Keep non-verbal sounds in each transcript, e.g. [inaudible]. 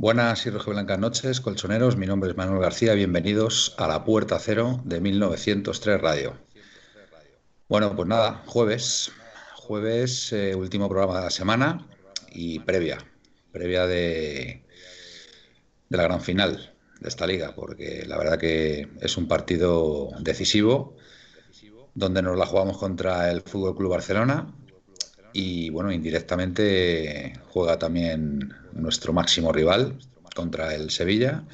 Buenas y blancas noches, colchoneros. Mi nombre es Manuel García. Bienvenidos a la Puerta Cero de 1903 Radio. Bueno, pues nada, jueves. Jueves, eh, último programa de la semana y previa. Previa de, de la gran final de esta liga, porque la verdad que es un partido decisivo donde nos la jugamos contra el Fútbol Club Barcelona y bueno, indirectamente juega también nuestro máximo rival contra el Sevilla.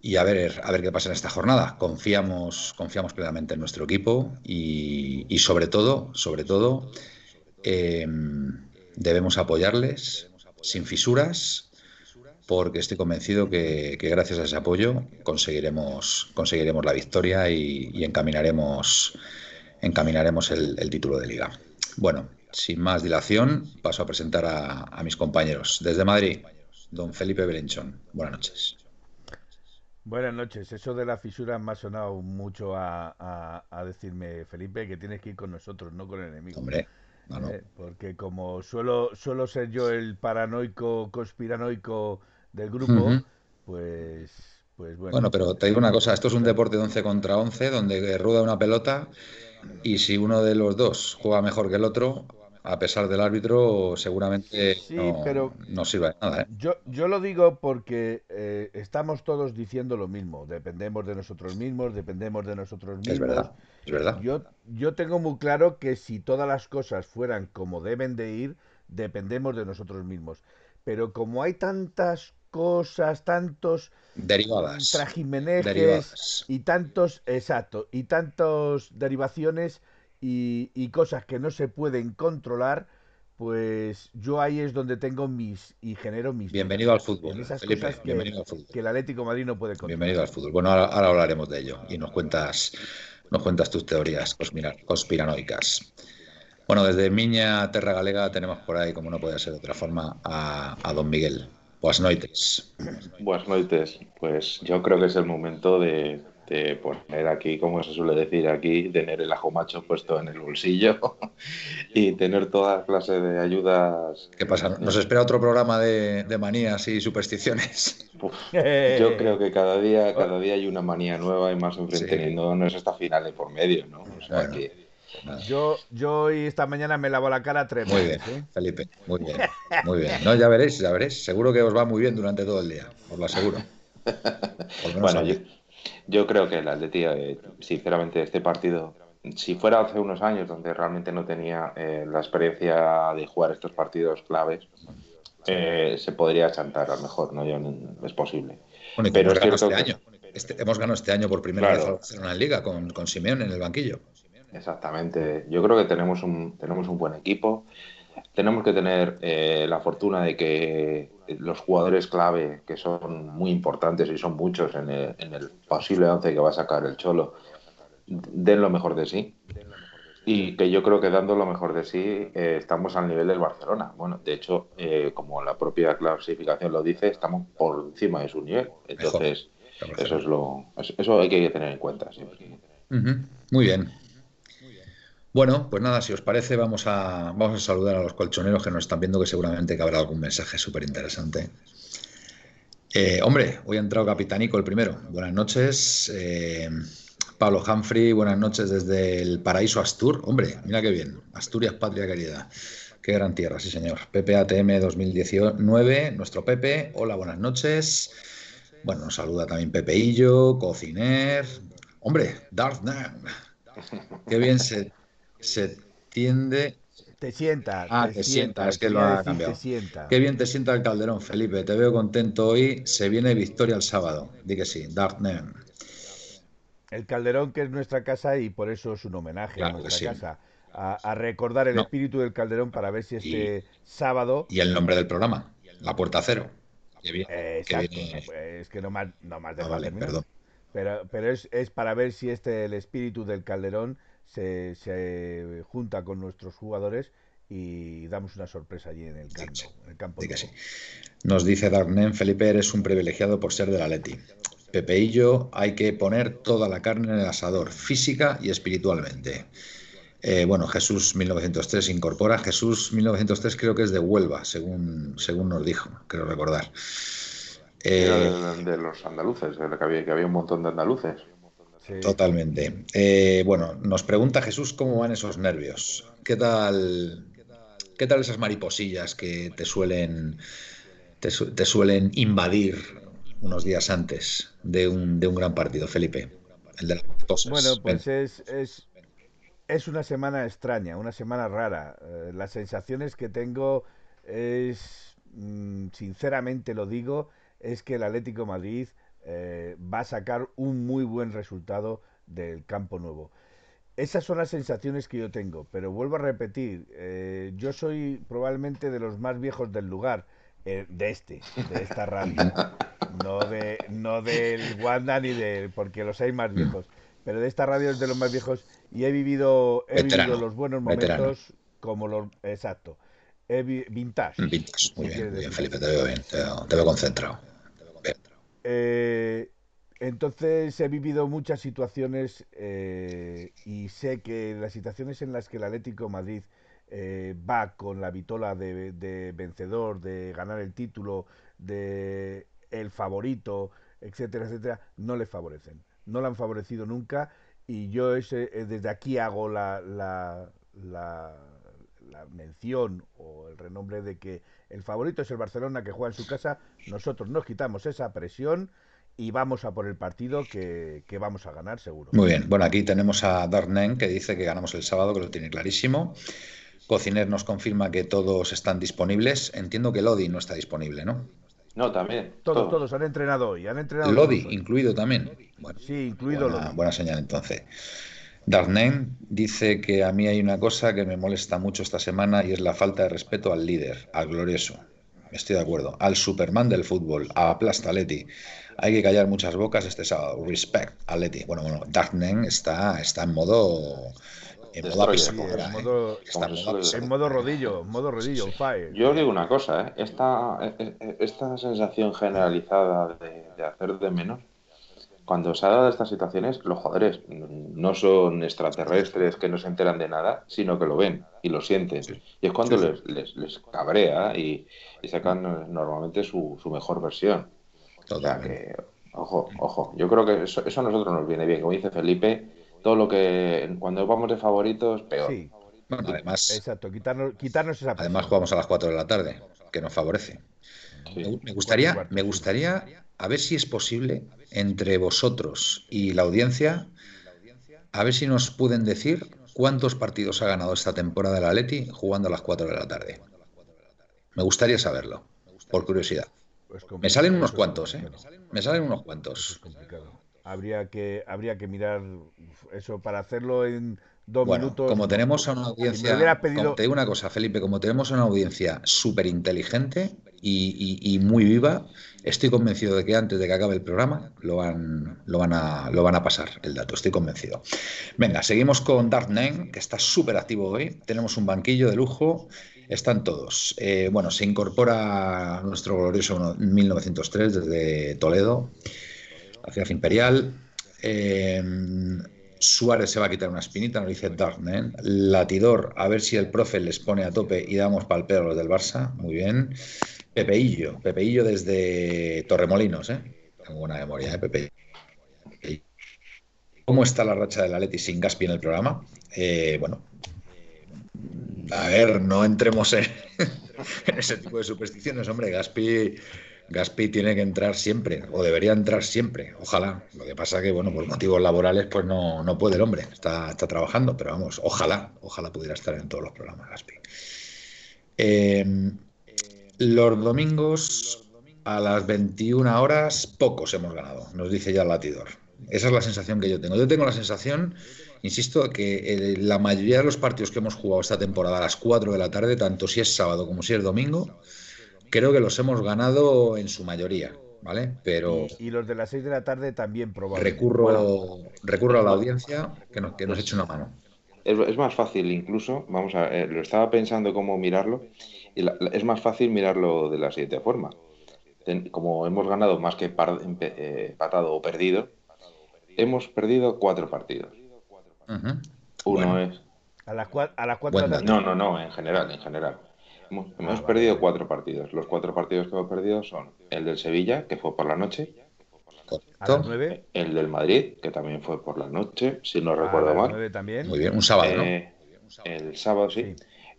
Y a ver, a ver qué pasa en esta jornada. Confiamos, confiamos plenamente en nuestro equipo y, sobre todo, sobre todo, em, debemos apoyarles sin fisuras, porque estoy convencido que, gracias a ese apoyo conseguiremos, conseguiremos la victoria y, encaminaremos, encaminaremos el título de liga. Bueno, sin más dilación, paso a presentar a, mis compañeros. Desde Madrid, don Felipe Belenchón. Buenas noches. Buenas noches. Eso de la fisura me ha sonado mucho a, decirme, Felipe, que tienes que ir con nosotros, no con el enemigo. Hombre, no, eh, porque como suelo, suelo ser yo el paranoico, conspiranoico del grupo, pues, pues bueno. Bueno, pero te digo una cosa, esto es un deporte de 11 contra 11, donde rueda una pelota y si uno de los dos juega mejor que el otro, a pesar del árbitro, seguramente no, pero no, sirve de nada. ¿eh? Yo, yo lo digo porque eh, estamos todos diciendo lo mismo. Dependemos de nosotros mismos, dependemos de nosotros mismos. Es verdad, es verdad. Yo, yo tengo muy claro que si todas las cosas fueran como deben de ir, dependemos de nosotros mismos. Pero como hay tantas cosas, tantos derivadas, trajimenejes y tantos, exacto, y tantos derivaciones y, cosas que no se pueden controlar, pues yo ahí es donde tengo mis y genero mis bienvenido al fútbol esas cosas que, bienvenido al fútbol que el Atlético Madrid no puede controlar. bienvenido al fútbol bueno ahora, hablaremos de ello y nos cuentas nos cuentas tus teorías conspiranoicas bueno desde Miña Terra Galega tenemos por ahí como no puede ser de otra forma a, a don Miguel Buenas noches. Buenas noches. Pues yo creo que es el momento de, poner aquí, como se suele decir aquí, tener el ajo macho puesto en el bolsillo [laughs] y tener toda clase de ayudas. ¿Qué pasa? ¿Nos espera otro programa de, manías y supersticiones? [laughs] yo creo que cada día, cada día hay una manía nueva y más enfrente, no, es hasta finales por medio, ¿no? O sea que yo, yo hoy esta mañana me lavo la cara tres Muy bien, ¿eh? Felipe, muy bien, [laughs] muy bien. No, ya veréis, ya veréis. Seguro que os va muy bien durante todo el día, os lo aseguro. bueno, yo, creo que el Atleti, eh, sinceramente, este partido, si fuera hace unos años donde realmente no tenía eh, la experiencia de jugar estos partidos claves, se podría chantar a lo mejor, ¿no? es posible. Pero es este año. Este, hemos ganado este año por primera vez en la Liga con, con Simeón en el banquillo. Exactamente. Yo creo que tenemos un, tenemos un buen equipo. Tenemos que tener eh, la fortuna de que los jugadores clave, que son muy importantes y son muchos en el, en el posible once que va a sacar el Cholo, den lo mejor de sí. Y que yo creo que dando lo mejor de sí eh, estamos al nivel del Barcelona. Bueno, de hecho, eh, como la propia clasificación lo dice, estamos por encima de su nivel. Entonces, eso es lo eso hay que tener en cuenta siempre. Muy bien. Bueno, pues nada, si os parece, vamos a, vamos a saludar a los colchoneros que nos están viendo, que seguramente que habrá algún mensaje súper interesante. Eh, hombre, hoy ha entrado Capitanico el primero. Buenas noches. Eh, Pablo Humphrey, buenas noches desde el paraíso Astur. Hombre, mira qué bien. Asturias, patria querida. Qué gran tierra, sí señor. PPATM 2019, nuestro Pepe. Hola, buenas noches. Bueno, nos saluda también Pepeillo, Cociner, Hombre, Darth Qué bien se, se tiende te sienta. Ah, te, sienta, es que lo ha cambiado. Qué bien te sienta el Calderón, Felipe. Te veo contento hoy. Se viene victoria el sábado. Di que sí, Dark El Calderón, que es nuestra casa, y por eso es un homenaje a nuestra casa. A, recordar el espíritu del Calderón para ver si este sábado. Y el nombre del programa, La Puerta Cero. Qué bien. exacto. Es que no más, no más de ah, vale, perdón. Pero, pero es, es para ver si este el espíritu del Calderón se, junta con nuestros jugadores y damos una sorpresa allí en el campo. Nos dice Darnen, Felipe, eres un privilegiado por ser de la Leti. Pepeillo, hay que poner toda la carne en el asador, física y espiritualmente. Eh, bueno, Jesús 1903 incorpora. Jesús 1903 creo que es de Huelva, según, según nos dijo, creo recordar. Eh, de, los andaluces, que había, que había un montón de andaluces. Totalmente. Eh, bueno, nos pregunta Jesús cómo van esos nervios. ¿Qué tal, qué tal esas mariposillas que te suelen, te, suelen invadir unos días antes de un, de un gran partido, Felipe? El de las Bueno, pues es, es, es, una semana extraña, una semana rara. Eh, las sensaciones que tengo es, mm, sinceramente lo digo, es que el Atlético Madrid eh, va a sacar un muy buen resultado del campo nuevo. Esas son las sensaciones que yo tengo, pero vuelvo a repetir, eh, yo soy probablemente de los más viejos del lugar, eh, de este, de esta radio, [laughs] no de no del Wanda ni de, porque los hay más viejos, pero de esta radio es de los más viejos y he vivido, he vivido los buenos momentos como los, exacto, vintage. Vintage, muy bien, Felipe, te veo bien, te veo concentrado. Eh, entonces he vivido muchas situaciones eh, y sé que las situaciones en las que el Atlético Madrid eh, va con la vitola de, vencedor, de ganar el título, de el favorito, etcétera, etcétera, no le favorecen. No le han favorecido nunca y yo desde aquí hago la, la, la, la mención o el renombre de que el favorito es el Barcelona que juega en su casa. Nosotros nos quitamos esa presión y vamos a por el partido que, vamos a ganar seguro. Muy bien. Bueno, aquí tenemos a Darnen que dice que ganamos el sábado, que lo tiene clarísimo. Cociner nos confirma que todos están disponibles. Entiendo que Lodi no está disponible, ¿no? No, también. Todos, todos, han entrenado hoy. Han entrenado Lodi, incluido también. sí, incluido buena, Lodi. Buena señal entonces. Darnen dice que a mí hay una cosa que me molesta mucho esta semana y es la falta de respeto al líder, al glorioso. Estoy de acuerdo. Al Superman del fútbol, a Plasta Leti. Hay que callar muchas bocas este sábado. Respect a Leti. Bueno, bueno, Darknen está, está en modo. En modo, en, modo, en modo rodillo, en modo rodillo, fire. Yo os digo una cosa, ¿eh? esta, eh, eh, esta sensación generalizada de, de hacer de menos cuando se ha dado estas situaciones, los jugadores no son extraterrestres que no se enteran de nada, sino que lo ven y lo sienten. Y es cuando Les, les, cabrea y, sacan normalmente su, su mejor versión. O sea que, ojo, ojo, yo creo que eso, a nosotros nos viene bien. Como dice Felipe, todo lo que cuando vamos de favoritos, peor. Además, Exacto, quitarnos, quitarnos esa Además jugamos a las 4 de la tarde, que nos favorece. Me gustaría, me gustaría a ver si es posible entre vosotros y la audiencia, a ver si nos pueden decir cuántos partidos ha ganado esta temporada el Atleti jugando a las 4 de la tarde. Me gustaría saberlo, por curiosidad. Pues Me salen unos cuantos, ¿eh? Me salen unos cuantos. Habría que, habría que mirar eso para hacerlo en dos minutos. Como tenemos a una audiencia. te digo una cosa, Felipe, como tenemos a una audiencia súper inteligente y, muy viva, estoy convencido de que antes de que acabe el programa lo van, lo van, a, lo van a pasar el dato, estoy convencido. Venga, seguimos con Dark Nine, que está súper activo hoy. Tenemos un banquillo de lujo. Están todos. Eh, bueno, se incorpora nuestro glorioso 1903 desde Toledo, la ciudad imperial. Eh, Suárez se va a quitar una espinita, nos dice Darknen. Latidor, a ver si el profe les pone a tope y damos palpeo a los del Barça. Muy bien. Pepeillo, Pepeillo desde Torremolinos, ¿eh? Tengo buena memoria, ¿eh? Pepe. ¿Cómo está la racha del Atleti sin Gaspi en el programa? Eh, bueno, a ver, no entremos en, [laughs] en ese tipo de supersticiones. Hombre, Gaspi, Gaspi tiene que entrar siempre, o debería entrar siempre, ojalá. Lo que pasa que, bueno, por motivos laborales, pues no, no puede el hombre, está, está trabajando, pero vamos, ojalá, ojalá pudiera estar en todos los programas Gaspi. Eh, los domingos a las 21 horas, pocos hemos ganado, nos dice ya el latidor. Esa es la sensación que yo tengo. Yo tengo la sensación, insisto, que eh, la mayoría de los partidos que hemos jugado esta temporada a las 4 de la tarde, tanto si es sábado como si es domingo, creo que los hemos ganado en su mayoría. ¿Vale? Pero. Y, los de las 6 de la tarde también probablemente. Recurro, recurro a la audiencia que nos, que nos eche una mano. Es, más fácil, incluso, vamos a eh, lo estaba pensando cómo mirarlo, y es más fácil mirarlo de la siguiente forma. como hemos ganado más que eh, empatado o perdido, hemos perdido cuatro partidos. Uno es. A las, a las cuatro No, no, no, en general, en general. Hemos, ah, perdido cuatro partidos. Los cuatro partidos que hemos perdido son el del Sevilla, que fue por la noche. El del Madrid, que también fue por la noche, si no recuerdo mal. También. Muy bien, un sábado, ¿no? Eh, el sábado, sí.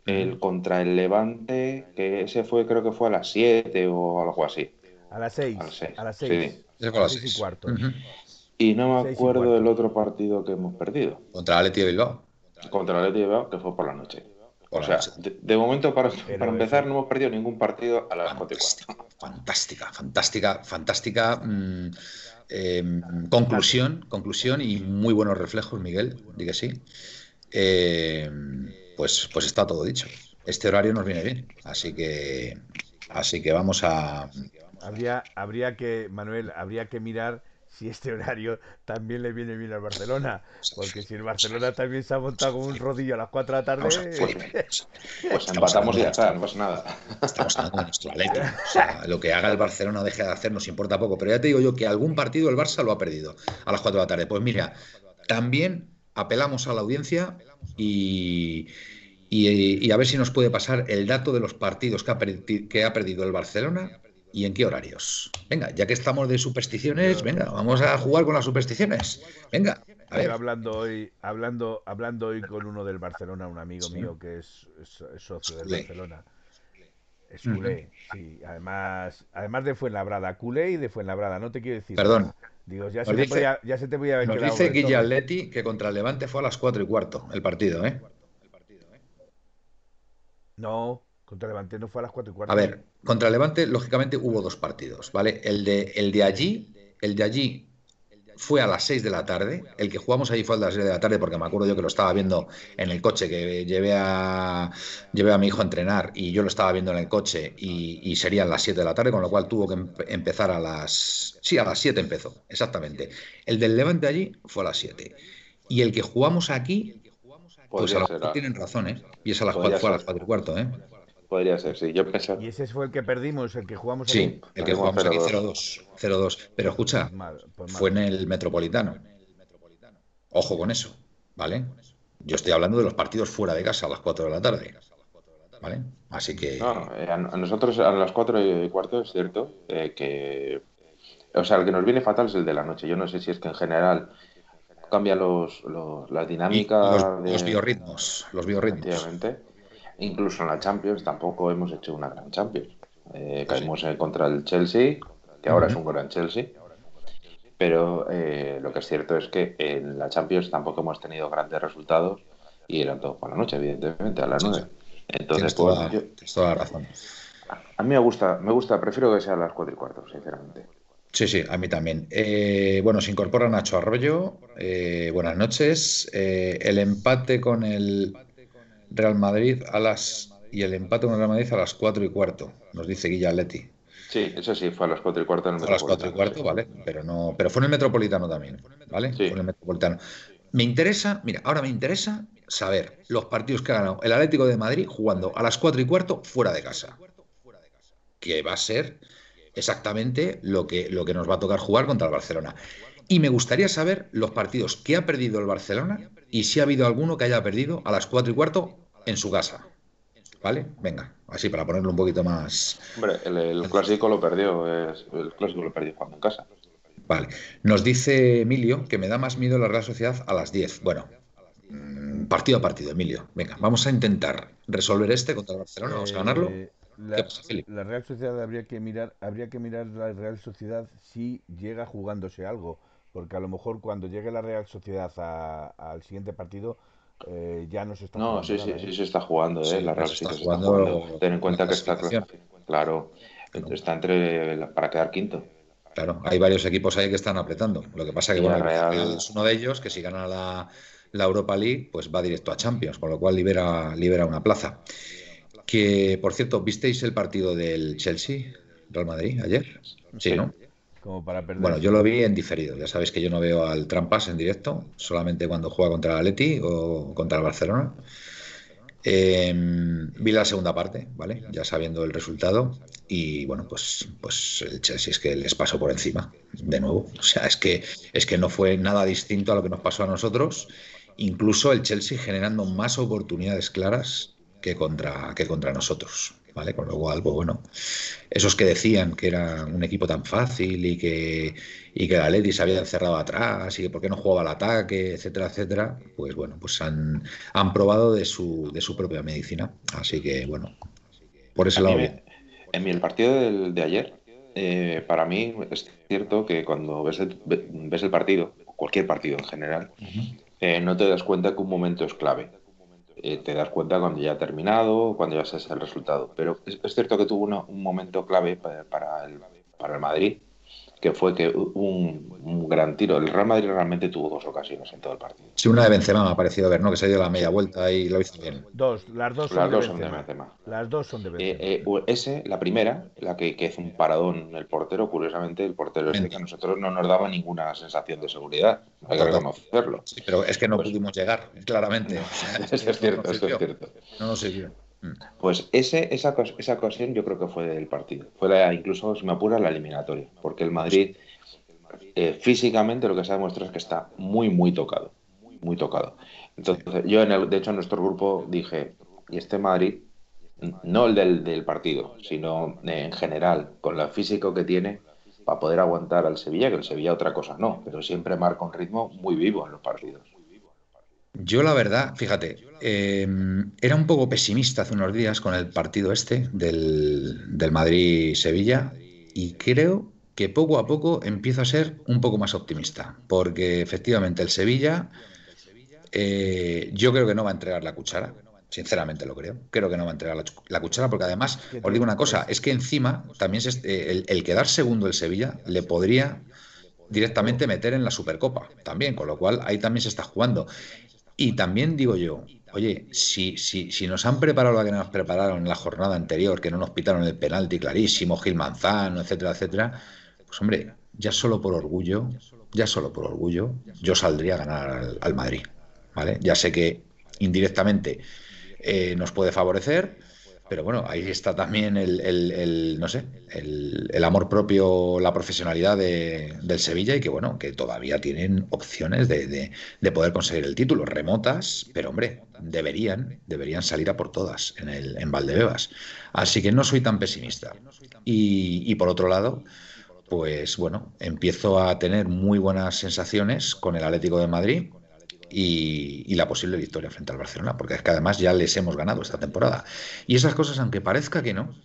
El contra el Levante, que ese fue, creo que fue a las 7 o algo así. A las 6. A las 6. Sí. A las 6 y cuarto. Y no me acuerdo del otro partido que hemos perdido. Contra el Atleti de Bilbao. Contra el Atleti de Bilbao, que fue por la noche. O sea, de, momento, para, para empezar, no hemos perdido ningún partido a las 4 Fantástica, fantástica, fantástica. Mm, em, conclusión, conclusión y muy buenos reflejos, Miguel, di que sí. Em, pues, pues está todo dicho. Este horario nos viene bien, así que, así que vamos a. Habría, habría que, Manuel, habría que mirar si este horario también le viene bien al Barcelona. Porque si el Barcelona también se ha montado con un rodillo a las 4 de la tarde. Pues, pues empatamos y ya está, no pasa nada. Estamos hablando de nuestro Atleti. O sea, lo que haga el Barcelona o deje de hacer nos importa poco. Pero ya te digo yo que algún partido el Barça lo ha perdido a las 4 de la tarde. Pues mira, también apelamos a la audiencia y. Y, a ver si nos puede pasar el dato de los partidos que ha, que ha perdido el Barcelona ¿Y en qué horarios? Venga, ya que estamos de supersticiones, venga, vamos a jugar con las supersticiones. Venga. A ver. Hablando hoy, hablando, hablando hoy con uno del Barcelona, un amigo mío que es, socio del Barcelona. Es culé, sí. Además, además de Fuenlabrada, culé y de Fuenlabrada, no te quiero decir. Perdón. Digo, ya se, te podía, ya se te haber Nos dice Guille que contra el Levante fue a las 4 y cuarto el partido, ¿eh? No, contra Levante no fue a las 4 y cuarto. A ver, contra Levante, lógicamente, hubo dos partidos, ¿vale? El de, el de allí, el de allí fue a las 6 de la tarde. El que jugamos allí fue a las 6 de la tarde porque me acuerdo yo que lo estaba viendo en el coche, que llevé a, llevé a mi hijo a entrenar y yo lo estaba viendo en el coche y, serían las 7 de la tarde, con lo cual tuvo que empezar a las... Sí, a las 7 empezó, exactamente. El del Levante allí fue a las 7. Y el que jugamos aquí, pues a las tienen razón, ¿eh? Y es a las 4, fue a las 4 y cuarto, ¿eh? Podría ser, sí. Yo pensaba... Y ese fue el que perdimos, el que jugamos aquí. Sí, el que jugamos aquí 0-2. 0-2. Pero escucha, pues pues fue en el Metropolitano. Ojo con eso, ¿vale? Yo estoy hablando de los partidos fuera de casa a las 4 de la tarde. ¿Vale? Así que. No, eh, a nosotros a las 4 y cuarto es cierto eh, que. O sea, el que nos viene fatal es el de la noche. Yo no sé si es que en general cambia los, los las dinámicas. Los, los biorritmos. Los biorritmos. Incluso en la Champions tampoco hemos hecho una gran Champions. Eh, caímos contra el Chelsea, que ahora es un gran Chelsea. Pero eh, lo que es cierto es que en la Champions tampoco hemos tenido grandes resultados y eran todos por la noche, evidentemente, a las 9. Entonces, pues, toda, la razón. A mí me gusta, me gusta, prefiero que sea a las 4 y cuarto, sinceramente. Sí, sí, a mí también. Eh, bueno, se incorpora Nacho Arroyo. buenas noches. el empate con el Real Madrid a las y el empate con el Real Madrid a las 4 y cuarto, nos dice Guilla Atleti. Sí, eso sí, fue a las 4 y cuarto en el A las 4 y cuarto, vale, pero no, pero fue en el Metropolitano también, ¿vale? Fue en el Metropolitano. Me interesa, mira, ahora me interesa saber los partidos que ha ganado el Atlético de Madrid jugando a las 4 y cuarto fuera de casa. Que va a ser exactamente lo que, lo que nos va a tocar jugar contra el Barcelona. Y me gustaría saber los partidos que ha perdido el Barcelona y si ha habido alguno que haya perdido a las 4 y cuarto en su casa. ¿Vale? Venga, así para ponerlo un poquito más. Hombre, el, clásico lo perdió, el clásico lo perdió jugando en casa. Vale. Nos dice Emilio que me da más miedo la Real Sociedad a las 10. Bueno, mm, partido a partido, Emilio. Venga, vamos a intentar resolver este contra el Barcelona, vamos a ganarlo. Eh, la, Real Sociedad habría que mirar, habría que mirar la Real Sociedad si llega jugándose algo, porque a lo mejor cuando llegue la Real Sociedad al siguiente partido eh, ya no se está no, sí, sí, ¿eh? sí se está jugando, ¿eh? la Real Sociedad está jugando. Ten en cuenta que está claro, está entre para quedar quinto. Claro, hay varios equipos ahí que están apretando. Lo que pasa que bueno, Real... es uno de ellos que si gana la, la Europa League, pues va directo a Champions, con lo cual libera, libera una plaza. Que, por cierto, ¿visteis el partido del Chelsea, Real Madrid, ayer? Sí, ¿no? Como para Bueno, yo lo vi en diferido. Ya sabéis que yo no veo al Trampas en directo, solamente cuando juega contra el Atleti o contra el Barcelona. Em, vi la segunda parte, ¿vale? Ya sabiendo el resultado. Y bueno, pues, pues el Chelsea es que les pasó por encima, de nuevo. O sea, es que, es que no fue nada distinto a lo que nos pasó a nosotros incluso el Chelsea generando más oportunidades claras que contra, que contra nosotros. ¿Vale? Con lo cual, pues bueno, esos que decían que era un equipo tan fácil y que, y que la Leti se había encerrado atrás y que por qué no jugaba al ataque, etcétera, etcétera, pues bueno, pues han, han probado de su, de su propia medicina. Así que bueno, por ese lado. en el partido de ayer, eh, para mí es cierto que cuando ves el, ves el partido, cualquier partido en general, eh, no te das cuenta que un momento es clave. Eh, te das cuenta cuando ya ha terminado, cuando ya sabes el resultado. Pero es, cierto que tuvo un momento clave para el, para el Madrid, que fue que un, gran tiro. El Real Madrid realmente tuvo dos ocasiones en todo el partido. Sí, una de Benzema me ha parecido ver, ¿no? Que se dio la media vuelta y lo hizo bien. Dos, las dos, son, de Benzema. Las dos son de Benzema. Eh, eh, ese, la primera, la que, que, es un paradón el portero, curiosamente, el portero este que a nosotros no nos daba ninguna sensación de seguridad. Hay que reconocerlo. Sí, pero es que no pues pudimos llegar, claramente. [laughs] es cierto, [laughs] eso es cierto. No nos sirvió. Pues ese, esa, esa ocasión yo creo que fue del partido. Fue la, incluso, si me apura, la eliminatoria. Porque el Madrid, eh, físicamente, lo que se ha demostrado es que está muy, muy tocado. Muy tocado. Entonces, yo, en el, de hecho, en nuestro grupo dije, y este Madrid, no el del, del partido, sino en general, con lo físico que tiene, para poder aguantar al Sevilla, que el Sevilla otra cosa no, pero siempre marca un ritmo muy vivo en los partidos. Yo la verdad, fíjate, eh, era un poco pesimista hace unos días con el partido este del, del Madrid-Sevilla y creo que poco a poco empiezo a ser un poco más optimista, porque efectivamente el Sevilla eh, yo creo que no va a entregar la cuchara, sinceramente lo creo, creo que no va a entregar la, cuchara, porque además, os digo una cosa, es que encima también eh, el, el quedar segundo el Sevilla le podría directamente meter en la Supercopa también, con lo cual ahí también se está jugando. Y también digo yo, oye, si, si, si nos han preparado lo que nos prepararon en la jornada anterior, que no nos pitaron el penalti clarísimo, Gil Manzano, etcétera, etcétera, pues hombre, ya solo por orgullo, ya solo por orgullo, yo saldría a ganar al, Madrid, ¿vale? Ya sé que indirectamente eh, nos puede favorecer, pero bueno, ahí está también el, no sé, el, amor propio, la profesionalidad del Sevilla y que bueno, que todavía tienen opciones de, poder conseguir el título, remotas, pero hombre, deberían, deberían salir a por todas en, el, en Valdebebas. Así que no soy tan pesimista. Y, y por otro lado, pues bueno, empiezo a tener muy buenas sensaciones con el Atlético de Madrid y, la posible victoria frente al Barcelona, porque es que además ya les hemos ganado esta temporada. Y esas cosas, aunque parezca que no,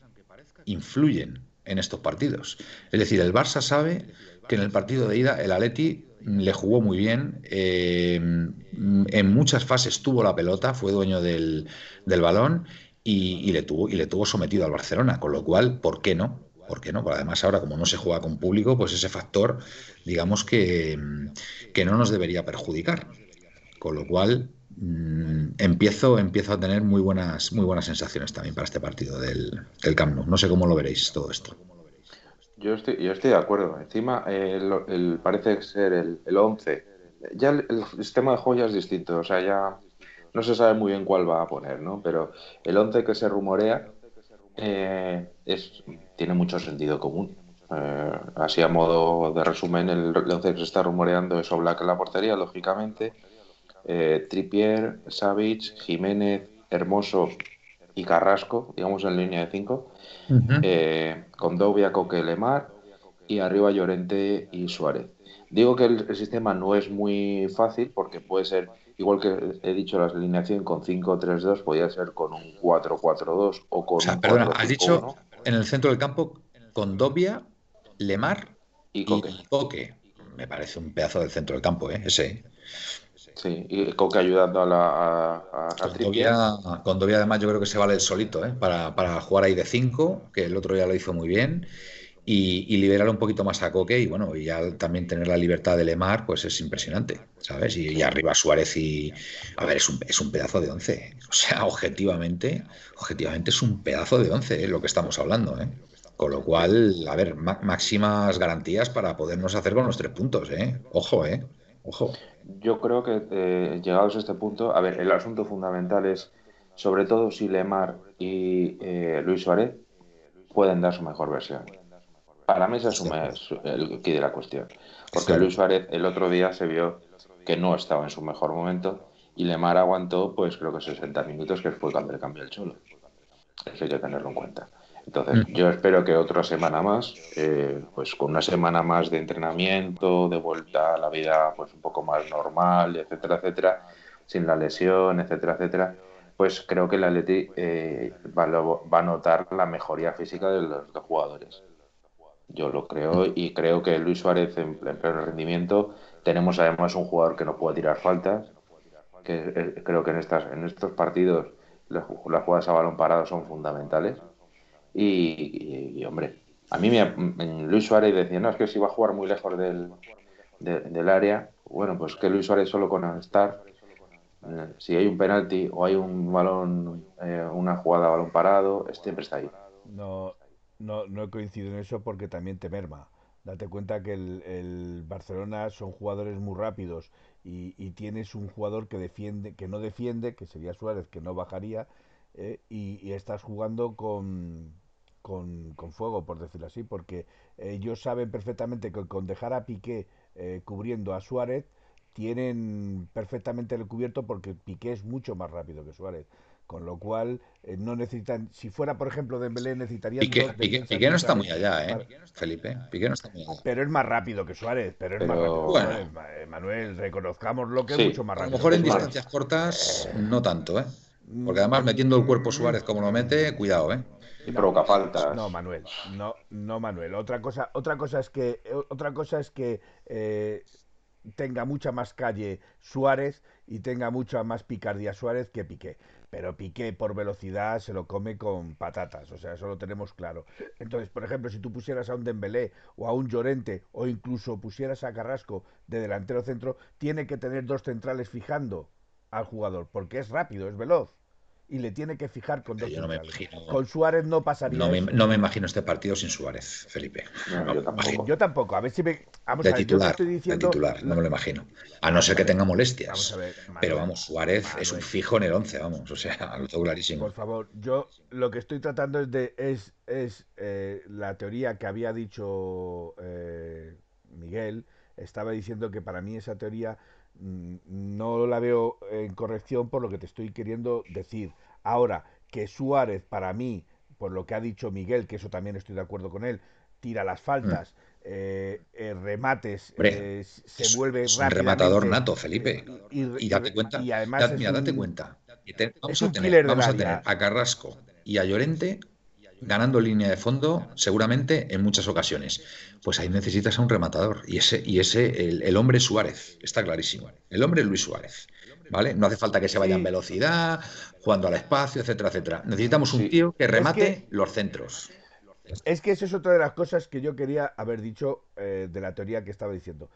influyen en estos partidos. Es decir, el Barça sabe que en el partido de ida el Atleti le jugó muy bien, eh, en muchas fases tuvo la pelota, fue dueño del, balón y, le tuvo, y le tuvo sometido al Barcelona, con lo cual, ¿por qué no? ¿Por qué no? Porque además ahora como no se juega con público, pues ese factor, digamos que, que no nos debería perjudicar. Con lo cual, mm, empiezo, empiezo a tener muy buenas, muy buenas sensaciones también para este partido del, del Camp Nou. No sé cómo lo veréis todo esto. Yo estoy, yo estoy de acuerdo. Encima, el, parece ser el, el 11. Ya el, sistema de juego ya es distinto. O sea, ya no se sabe muy bien cuál va a poner, ¿no? Pero el 11 que se rumorea eh, es, tiene mucho sentido común. Eh, así a modo de resumen, el 11 que se está rumoreando es Oblak en la portería, lógicamente eh, Tripier, Savic, Jiménez, Hermoso y Carrasco, digamos en línea de cinco, eh, con Dovia, Coque, Lemar y arriba Llorente y Suárez. Digo que el, sistema no es muy fácil porque puede ser igual que he dicho la alineación con 5-3-2, podía ser con un 4-4-2 o con un perdona, has dicho en el centro del campo con Dobia, Lemar y Coque. Me parece un pedazo del centro del campo, ¿eh? ese. Sí, y Coque ayudando a la a, con, Dobia, además yo creo que se vale el solito, ¿eh? para, para jugar ahí de 5, que el otro ya lo hizo muy bien y, liberar un poquito más a Coque y bueno, y ya también tener la libertad de Lemar, pues es impresionante, ¿sabes? Y, arriba Suárez y... A ver, es un, es un pedazo de once. O sea, objetivamente, objetivamente es un pedazo de once ¿eh? lo que estamos hablando, ¿eh? Con lo cual, a ver, máximas garantías para podernos hacer con los tres puntos, ¿eh? Ojo, ¿eh? Ojo. Yo creo que eh, llegados a este punto, a ver, el asunto fundamental es, sobre todo si Lemar y eh, Luis Suárez pueden dar su mejor versión. Para mí ese es el quid de la cuestión. Porque Luis Suárez el otro día se vio que no estaba en su mejor momento y Lemar aguantó, pues creo que 60 minutos, que fue cuando le cambió el cholo. Eso hay que tenerlo en cuenta. Entonces, mm. yo espero que otra semana más, eh, pues con una semana más de entrenamiento, de vuelta a la vida pues un poco más normal, etcétera, etcétera, sin la lesión, etcétera, etcétera, pues creo que el Atleti eh, va, va, a notar la mejoría física de los jugadores. Yo lo creo y creo que Luis Suárez en, pleno rendimiento. Tenemos además un jugador que no puede tirar faltas, que eh, creo que en, estas, en estos partidos las, jugadas a balón parado son fundamentales. Y, hombre, a mí me, Luis Suárez decía, no, es que si va a jugar muy lejos del, del área, bueno, pues que Luis Suárez solo con estar, eh, si hay un penalti o hay un balón, eh, una jugada a balón parado, siempre está ahí. No, no, no he coincidido en eso porque también te merma. Date cuenta que el, Barcelona son jugadores muy rápidos y, tienes un jugador que defiende, que no defiende, que sería Suárez, que no bajaría, eh, y, estás jugando con, con, fuego, por decirlo así, porque ellos saben perfectamente que con dejar a Piqué eh, cubriendo a Suárez, tienen perfectamente el cubierto porque Piqué es mucho más rápido que Suárez. Con lo cual, eh, no necesitan. Si fuera, por ejemplo, Dembélé, necesitarían. Piqué, Piqué, no está muy allá, ¿eh? Felipe. Piqué no está muy allá. Pero es más rápido que Suárez. Pero es más rápido. Bueno. Manuel, reconozcamos lo que es mucho más rápido. A lo mejor en distancias cortas, no tanto, ¿eh? Porque además, metiendo el cuerpo Suárez como lo mete, cuidado, ¿eh? Y provoca faltas. No, Manuel. No, no, Manuel. Otra cosa, otra cosa es que, otra cosa es que eh, tenga mucha más calle Suárez y tenga mucha más picardía Suárez que Piqué pero Piqué por velocidad se lo come con patatas, o sea, eso lo tenemos claro. Entonces, por ejemplo, si tú pusieras a un Dembélé o a un Llorente o incluso pusieras a Carrasco de delantero centro, tiene que tener dos centrales fijando al jugador, porque es rápido, es veloz y le tiene que fijar con dos. Con Suárez no pasaría. No me, no me, imagino este partido sin Suárez, Felipe. yo, tampoco. A ver si me. Vamos de titular, titular, no me lo imagino. A no ser que tenga molestias. pero vamos, Suárez es un fijo en el 11, vamos. O sea, [laughs] lo tengo clarísimo. Por favor, yo lo que estoy tratando es de. Es, es eh, la teoría que había dicho eh, Miguel. Estaba diciendo que para mí esa teoría no la veo en corrección por lo que te estoy queriendo decir. Ahora, que Suárez, para mí, por lo que ha dicho Miguel, que eso también estoy de acuerdo con él, tira las faltas, mm. eh, eh, remates, eh, se vuelve es un rematador nato, Felipe. Y, date cuenta, y además mira, date cuenta. vamos, a tener, vamos a tener a Carrasco y a Llorente ganando línea de fondo seguramente en muchas ocasiones. Pues ahí necesitas a un rematador y ese y ese el, hombre Suárez, está clarísimo. El hombre Luis Suárez. ¿Vale? No hace falta que se vaya en velocidad, jugando al espacio, etcétera, etcétera. Necesitamos un tío que remate los centros. Es que eso es otra de las cosas que yo quería haber dicho eh, de la teoría que estaba diciendo.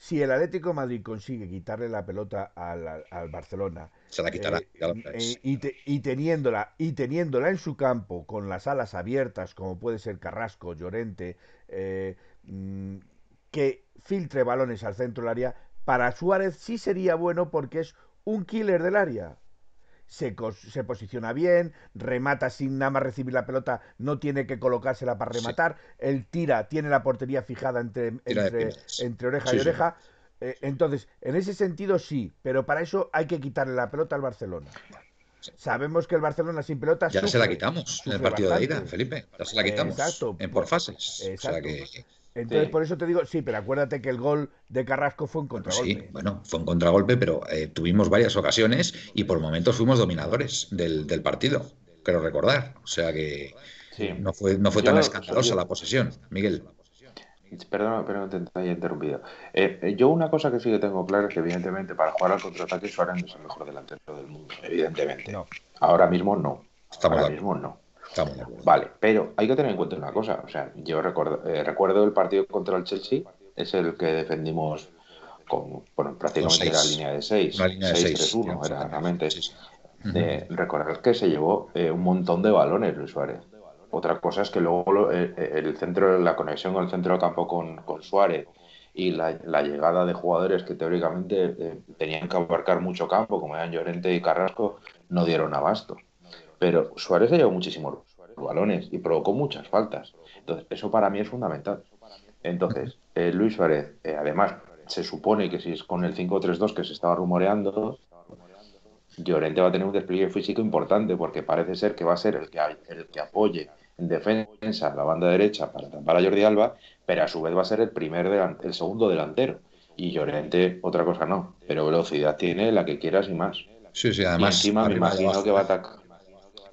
Si el Atlético Madrid consigue quitarle la pelota al, Barcelona, se la quitará. Eh, eh, y, teniéndola y teniéndola en su campo con las alas abiertas, como puede ser Carrasco, Llorente, eh, mm, que filtre balones al centro del área, para Suárez sí sería bueno porque es un killer del área se, se, posiciona bien, remata sin nada más recibir la pelota, no tiene que colocársela para rematar, él tira, tiene la portería fijada entre, entre, oreja y oreja. Eh, entonces, en ese sentido sí, pero para eso hay que quitarle la pelota al Barcelona. Sabemos que el Barcelona sin pelota. Ya se la quitamos en el partido de ida, Felipe. Ya se la quitamos. Exacto. En por fases. Exacto. Entonces, por eso te digo, sí, pero acuérdate que el gol de Carrasco fue un contragolpe. Sí, bueno, fue un contragolpe, pero eh, tuvimos varias ocasiones y por momentos fuimos dominadores del, partido, quiero recordar. O sea que no fue, no fue tan escandalosa la posesión, Miguel. Perdona, pero te haya interrumpido. Eh, eh, yo una cosa que sí que tengo claro es que evidentemente para jugar al contraataque Suárez no es el mejor delantero del mundo, evidentemente. Ahora mismo no. Ahora mismo no. Vale, pero hay que tener en cuenta una cosa. O sea, yo recuerdo, eh, recuerdo el partido contra el Chelsea, es el que defendimos con bueno, prácticamente la línea de 6. La línea de 6-3-1 era realmente. De recordar que se llevó un montón de balones Luis Suárez. Otra cosa es que luego eh, eh, el centro, la conexión con el centro del campo con, Suárez y la, llegada de jugadores que teóricamente eh, tenían que abarcar mucho campo, como eran Llorente y Carrasco, no dieron abasto. Pero Suárez se llevó muchísimos balones y provocó muchas faltas. Entonces, eso para mí es fundamental. Entonces, Luis Suárez, además, se supone que si es con el 5-3-2 que se estaba rumoreando, Llorente va a tener un despliegue físico importante porque parece ser que va a ser el que, el que apoye en defensa la banda derecha para tapar a Jordi Alba, pero a su vez va a ser el primer el segundo delantero. Y Llorente, otra cosa no, pero velocidad tiene la que quieras y más. Sí, sí, además. encima me imagino que va a atacar.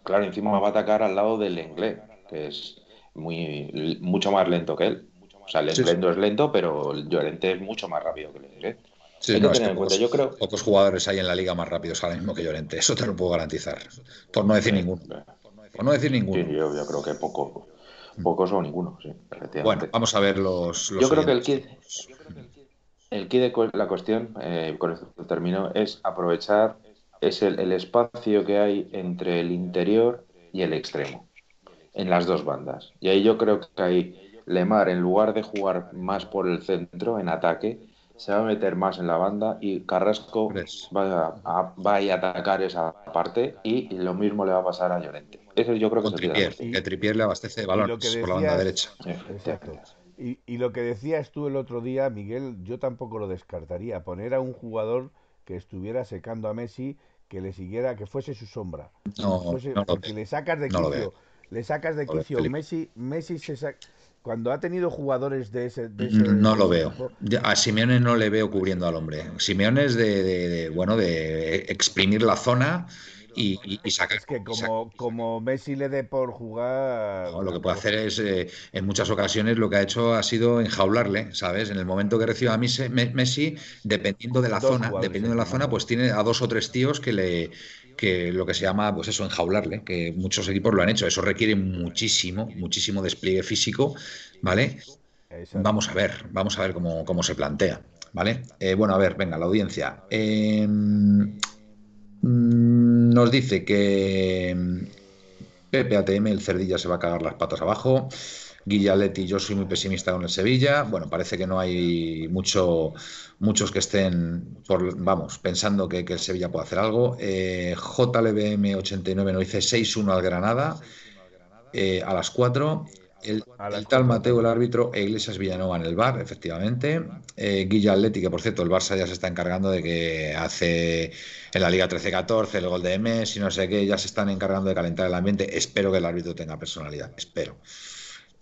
Claro, encima va a atacar al lado del inglés, que es muy mucho más lento que él. O sea, el lento es lento, pero Llorente es mucho más rápido que el inglés. Sí, no, pocos, yo creo... pocos jugadores hay en la liga más rápidos ahora mismo que Llorente, eso te lo puedo garantizar, por no decir ninguno. Por no decir ninguno. Sí, yo, creo que poco, pocos o ninguno, sí, Bueno, vamos a ver los. yo creo que el kit, el kit de la cuestión, eh, con esto termino, es aprovechar es el, el espacio que hay entre el interior y el extremo, en las dos bandas. Y ahí yo creo que hay Lemar, en lugar de jugar más por el centro, en ataque, se va a meter más en la banda y Carrasco va a, va a atacar esa parte y lo mismo le va a pasar a Llorente. Eso yo creo que Con Tripier, que Tripier le abastece de valor por la banda derecha. Exacto. Y, y, lo que decías tú el otro día, Miguel, yo tampoco lo descartaría. Poner a un jugador que estuviera secando a Messi, que le siguiera, que fuese su sombra. No, porque le sacas de quicio. le sacas de quicio. Messi, Messi se saca cuando ha tenido jugadores de ese. no lo veo. A Simeone no le veo cubriendo al hombre. Simeone es de, bueno, de exprimir la zona y, sacar. Es que como, como Messi le dé por jugar. lo que puede hacer es, eh, en muchas ocasiones, lo que ha hecho ha sido enjaularle, ¿sabes? En el momento que reciba a Messi, dependiendo de la zona, dependiendo de la zona, pues tiene a dos o tres tíos que le que lo que se llama, pues eso, enjaularle, que muchos equipos lo han hecho. Eso requiere muchísimo, muchísimo despliegue físico, ¿vale? Vamos a ver, vamos a ver cómo, se plantea, ¿vale? Eh, bueno, a ver, venga, la audiencia. Em, nos dice que Pepe ATM, el Cerdilla, se va a cagar las patas abajo. Guillaletti, yo soy muy pesimista con el Sevilla. Bueno, parece que no hay mucho, muchos que estén, por, vamos, pensando que, el Sevilla puede hacer algo. Eh, JLBM89 nos dice 6-1 al Granada eh, a las 4. El, tal Mateo, el árbitro, e Iglesias Villanova en el bar, efectivamente. Eh, Guillaletti, que por cierto, el Barça ya se está encargando de que hace en la Liga 13-14 el gol de Messi, no sé qué, ya se están encargando de calentar el ambiente. Espero que el árbitro tenga personalidad, espero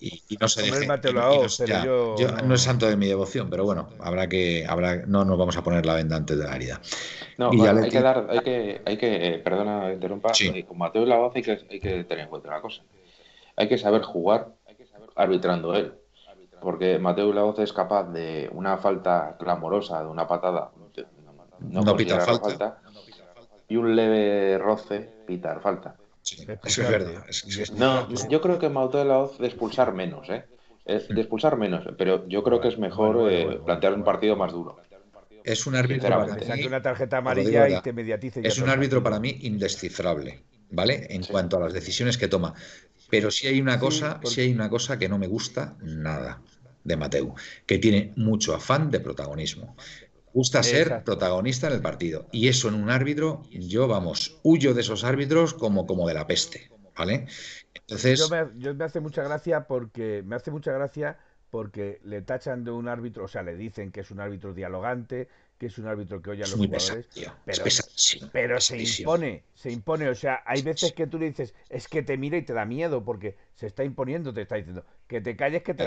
y, no se deje. no, es santo de mi devoción, pero bueno, habrá que, habrá, no nos vamos a poner la venda antes de la herida. No, hay que dar, hay que, hay que, perdona, interrumpa, con Mateo Laoz hay que, hay que tener en cuenta una cosa. Hay que saber jugar arbitrando él. Porque Mateo Laoz es capaz de una falta clamorosa, de una patada, no, no pitar falta, y un leve roce pitar falta eso es verdad. no, yo creo que Mauto de la Hoz de expulsar menos, ¿eh? De expulsar menos, pero yo creo que es mejor eh, plantear un partido más duro. Es un árbitro para mí, una tarjeta amarilla y te mediatice. Es un árbitro para mí indescifrable, ¿vale? En cuanto a las decisiones que toma. Pero si hay una cosa, si hay una cosa que no me gusta nada de Mateu, que tiene mucho afán de protagonismo gusta ser protagonista en el partido. Y eso en un árbitro, yo, vamos, huyo de esos árbitros como, como de la peste, ¿vale? Entonces... Yo me, me hace mucha gracia porque me hace mucha gracia porque le tachan de un árbitro, o sea, le dicen que es un árbitro dialogante, que es un árbitro que oye a los jugadores, pero, pero se impone, se impone, o sea, hay veces que tú le dices, es que te mira y te da miedo porque se está imponiendo, te está diciendo, que te calles, que te...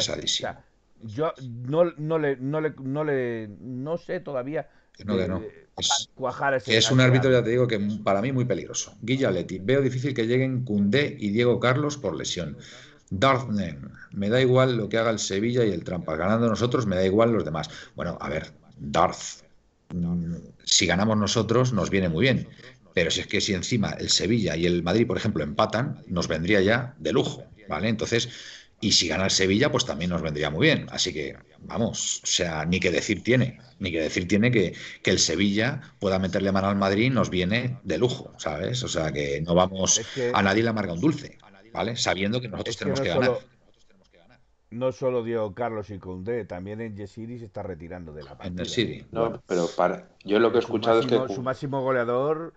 yo no, no, le, no, le, no le, no sé todavía. no, que no. Es, es un árbitro, ya te digo, que para mí muy peligroso. Guillaletti, veo difícil que lleguen Cundé y Diego Carlos por lesión. Dartnen, me da igual lo que haga el Sevilla y el Trampa. Ganando nosotros, me da igual los demás. Bueno, a ver, Darth, si ganamos nosotros, nos viene muy bien. Pero si es que si encima el Sevilla y el Madrid, por ejemplo, empatan, nos vendría ya de lujo, ¿vale? Entonces, y si gana el Sevilla, pues también nos vendría muy bien. Así que, vamos, o sea, ni que decir tiene, ni que decir tiene que, que el Sevilla pueda meterle mano al Madrid nos viene de lujo, ¿sabes? O sea, que no vamos, a nadie le amarga un dulce, ¿vale? Sabiendo que nosotros tenemos que ganar. No solo Diego Carlos y Condé, también en Yesiri se está retirando de la partida. En No, pero para, yo lo que he escuchado es que... Su máximo goleador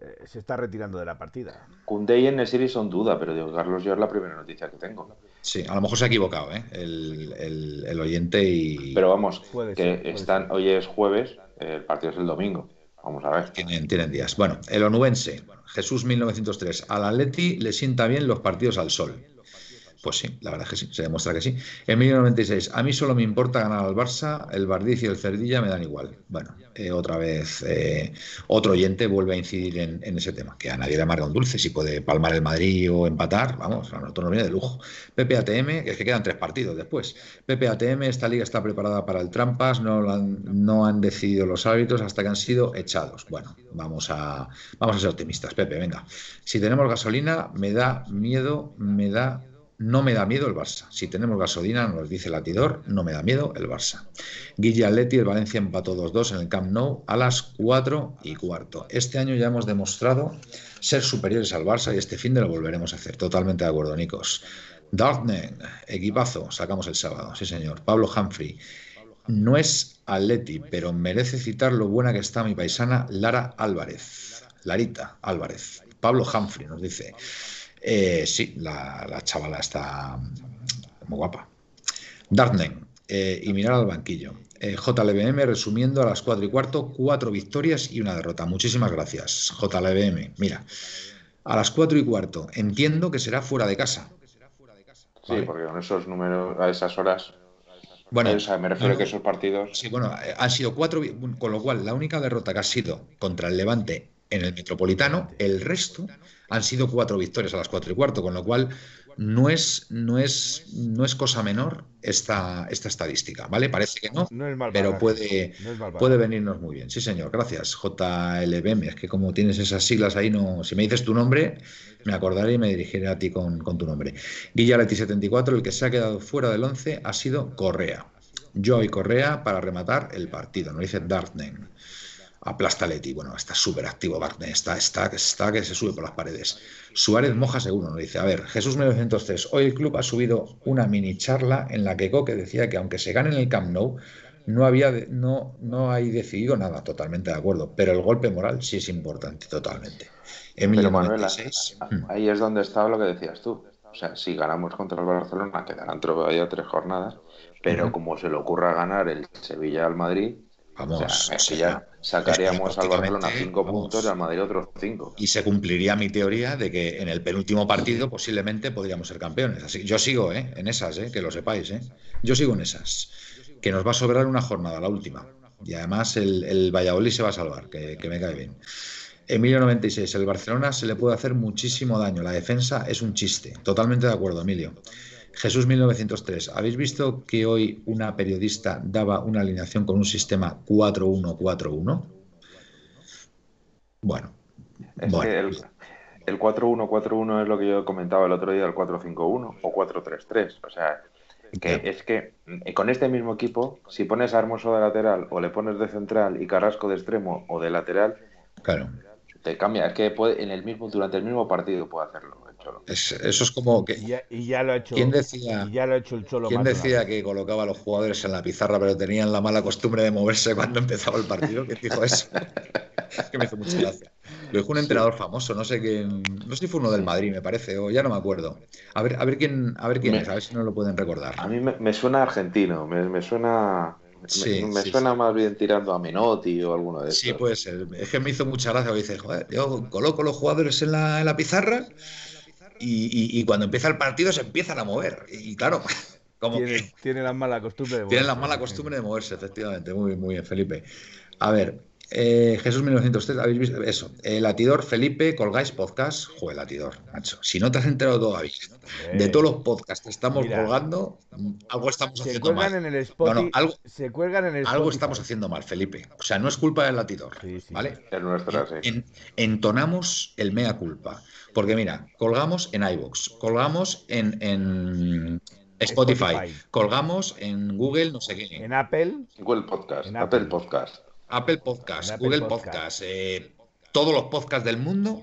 eh, se está retirando de la partida. Kunde y Nesiri son duda, pero digo, Carlos yo es la primera noticia que tengo. Sí, a lo mejor se ha equivocado ¿eh? el, oyente y... Pero vamos, que están, hoy es jueves, el partido es el domingo. Vamos a ver. Tienen, tienen días. Bueno, el onubense, Jesús 1903. Al Atleti le sienta bien los partidos al sol. Pues sí, la verdad es que sí, se demuestra que sí. En 1996, a mí solo me importa ganar al Barça, el Bardiz y el Cerdilla me dan igual. Bueno, eh, otra vez eh, otro oyente vuelve a incidir en, ese tema, que a nadie le amarga un dulce, si puede palmar el Madrid o empatar, vamos, a nosotros nos viene de lujo. PPATM, es que quedan tres partidos después. PPATM, esta liga está preparada para el trampas, no, han, no han decidido los árbitros hasta que han sido echados. Bueno, vamos a, vamos a ser optimistas, Pepe, venga. Si tenemos gasolina, me da miedo, me da no me da miedo el Barça. Si tenemos gasolina, nos dice latidor, no me da miedo el Barça. Guille Atleti, el Valencia empató 2-2 en el Camp Nou a las 4 y cuarto. Este año ya hemos demostrado ser superiores al Barça y este fin de lo volveremos a hacer. Totalmente de acuerdo, Nicos. Dartnen, equipazo, sacamos el sábado, sí señor. Pablo Humphrey, no es Atleti, pero merece citar lo buena que está mi paisana Lara Álvarez. Larita Álvarez. Pablo Humphrey nos dice. Eh, sí, la, chavala está muy guapa. Dartnen, eh, y mirar al banquillo. Eh, JLBM resumiendo a las 4 y cuarto, cuatro victorias y una derrota. Muchísimas gracias, JLBM. Mira, a las 4 y cuarto, entiendo que será fuera de casa. Sí, porque con esos números, a esas horas. Bueno, me refiero a que esos partidos. Sí, bueno, han sido cuatro, con lo cual la única derrota que ha sido contra el Levante en el Metropolitano, el resto han sido cuatro victorias a las cuatro y cuarto, con lo cual no es, no es, no es cosa menor esta, esta estadística, ¿vale? Parece que no, pero puede, puede venirnos muy bien. Sí, señor, gracias, JLBM. Es que como tienes esas siglas ahí, no, si me dices tu nombre, me acordaré y me dirigiré a ti con, tu nombre. Guillareti 74, el que se ha quedado fuera del 11 ha sido Correa. Yo y Correa para rematar el partido, nos dice Dartnen aplasta Leti. Bueno, está súper activo Wagner, está, está, está que se sube por las paredes. Suárez moja seguro, nos dice. A ver, Jesús 1903, hoy el club ha subido una mini charla en la que Coque decía que aunque se gane en el Camp Nou, no había no, no hay decidido nada, totalmente de acuerdo. Pero el golpe moral sí es importante, totalmente. Emilio Manuel, hmm. ahí es donde estaba lo que decías tú. O sea, si ganamos contra el Barcelona, quedarán todavía tres jornadas, pero como se le ocurra ganar el Sevilla al Madrid, Vamos, ya sacaríamos al Barcelona cinco puntos y al Madrid otros cinco. Y se cumpliría mi teoría de que en el penúltimo partido posiblemente podríamos ser campeones. Así yo sigo ¿eh? en esas, ¿eh? que lo sepáis. ¿eh? Yo sigo en esas. Que nos va a sobrar una jornada, la última. Y además el, el Valladolid se va a salvar, que, que me cae bien. Emilio 96, el Barcelona se le puede hacer muchísimo daño. La defensa es un chiste. Totalmente de acuerdo, Emilio. Jesús 1903, ¿habéis visto que hoy una periodista daba una alineación con un sistema 4-1-4-1? Bueno. el, el 4-1-4-1 es lo que yo comentaba el otro día, el 4-5-1 o 4-3-3. O sea, que es que eh, con este mismo equipo, si pones a Hermoso de lateral o le pones de central y Carrasco de extremo o de lateral, claro. te cambia. Es que puede, en el mismo, durante el mismo partido puede hacerlo eso es como que. Y ya, lo ha hecho. ¿Quién decía, ya lo ha hecho el Cholo ¿quién decía que colocaba a los jugadores en la pizarra, pero tenían la mala costumbre de moverse cuando empezaba el partido? ¿Quién dijo eso? [laughs] que me hizo mucha gracia. Lo dijo un entrenador famoso, no sé quién. No sé si fue uno del Madrid, me parece, o ya no me acuerdo. A ver, a ver quién, a ver quién es, a ver si no lo pueden recordar. A mí me, suena argentino, me, suena. me, suena más bien tirando a Menotti o alguno de esos. Sí, puede ser. Es que me hizo mucha gracia. Dice, joder, yo coloco los jugadores en la, en la pizarra y, cuando empieza el partido se empiezan a mover. Y claro, [laughs] tiene, la mala costumbre de moverse. La mala costumbre de moverse, efectivamente. Muy, muy bien, Felipe. A ver, eh, Jesús 1903, ¿habéis visto eso? El latidor Felipe, colgáis podcast. Joder, latidor, macho. Si no te has enterado todavía de todos los podcasts que estamos colgando, algo estamos haciendo mal. En el algo, se cuelgan en el Algo estamos haciendo mal, Felipe. O sea, no es culpa del latidor, ¿vale? entonamos el mea culpa. Porque mira, colgamos en iVoox, colgamos en, Spotify, colgamos en Google, no sé qué. En Apple. Google Podcast. En Apple Podcast. Apple Podcast, Google Podcast, eh, todos los podcasts del mundo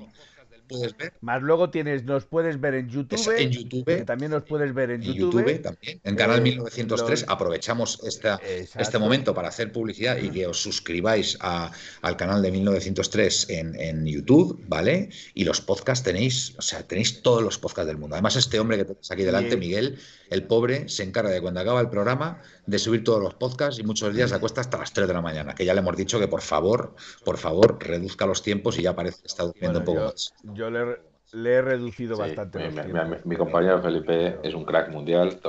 puedes ver. Más luego tienes, nos puedes ver en YouTube. en YouTube. también nos puedes ver en, YouTube. también. En Canal 1903 eh, aprovechamos esta, este momento para hacer publicidad y que os suscribáis al canal de 1903 en, en, YouTube, ¿vale? Y los podcasts tenéis, o sea, tenéis todos los podcasts del mundo. Además, este hombre que tenéis aquí delante, Miguel, el pobre, se encarga de cuando acaba el programa de subir todos los podcasts y muchos días se acuesta hasta las 3 de la mañana, que ya le hemos dicho que por favor, por favor, reduzca los tiempos y ya parece que está durmiendo un poco más. Yo le, he reducido bastante. Mi, compañero Felipe es un crack mundial,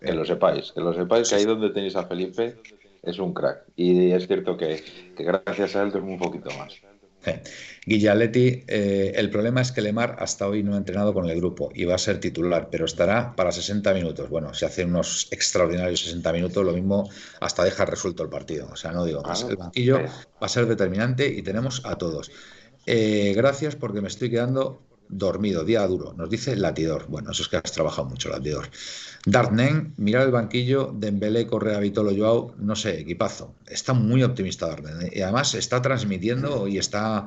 que lo sepáis, que lo sepáis, que ahí donde tenéis a Felipe es un crack. Y es cierto que, que gracias a él tengo un poquito más. Guillaletti, eh, el problema es que Lemar hasta hoy no ha entrenado con el grupo y va a ser titular, pero estará para 60 minutos. Bueno, si hace unos extraordinarios 60 minutos, lo mismo hasta deja resuelto el partido. O sea, no digo más. El banquillo va a ser determinante y tenemos a todos. Eh, gracias porque me estoy quedando dormido, día duro. Nos dice Latidor. Bueno, eso es que has trabajado mucho, Latidor. Darnen, mirar el banquillo, Dembélé, Correa, Vitolo, Joao, no sé, equipazo. Está muy optimista Darnen. ¿eh? Y además está transmitiendo y está...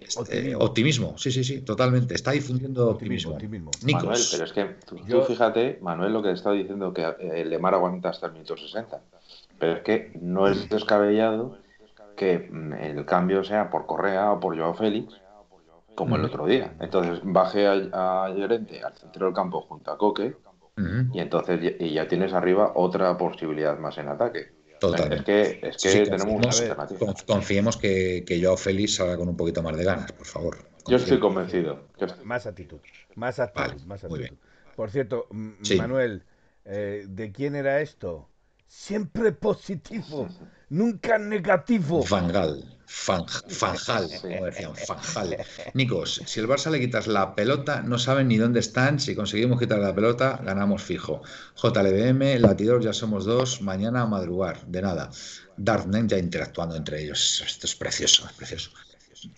Este, optimismo. sí, sí, sí, totalmente. Está difundiendo optimismo. Manuel, pero es que tú, fíjate, Manuel, lo que está diciendo que el Lemar aguanta hasta el minuto 60. Pero es que no es descabellado que mm, el cambio sea por Correa o por Joao Félix, como el otro día. Entonces baje a, a Llorente al centro del campo junto a Coque y entonces y ya tienes arriba otra posibilidad más en ataque. Totalmente. Es que, tenemos Confiemos que, que Joao Félix salga con un poquito más de ganas, por favor. Yo estoy convencido. Más actitud. Más actitud. más actitud. Por cierto, Manuel, eh, ¿de quién era esto? Siempre positivo, nunca negativo. Fanjal, como decían, Fanjal. Nicos, si el Barça le quitas la pelota, no saben ni dónde están. Si conseguimos quitar la pelota, ganamos fijo. JLBM, Latidor, ya somos dos. Mañana a madrugar, de nada. Dartnen ya interactuando entre ellos. Esto es precioso, es precioso.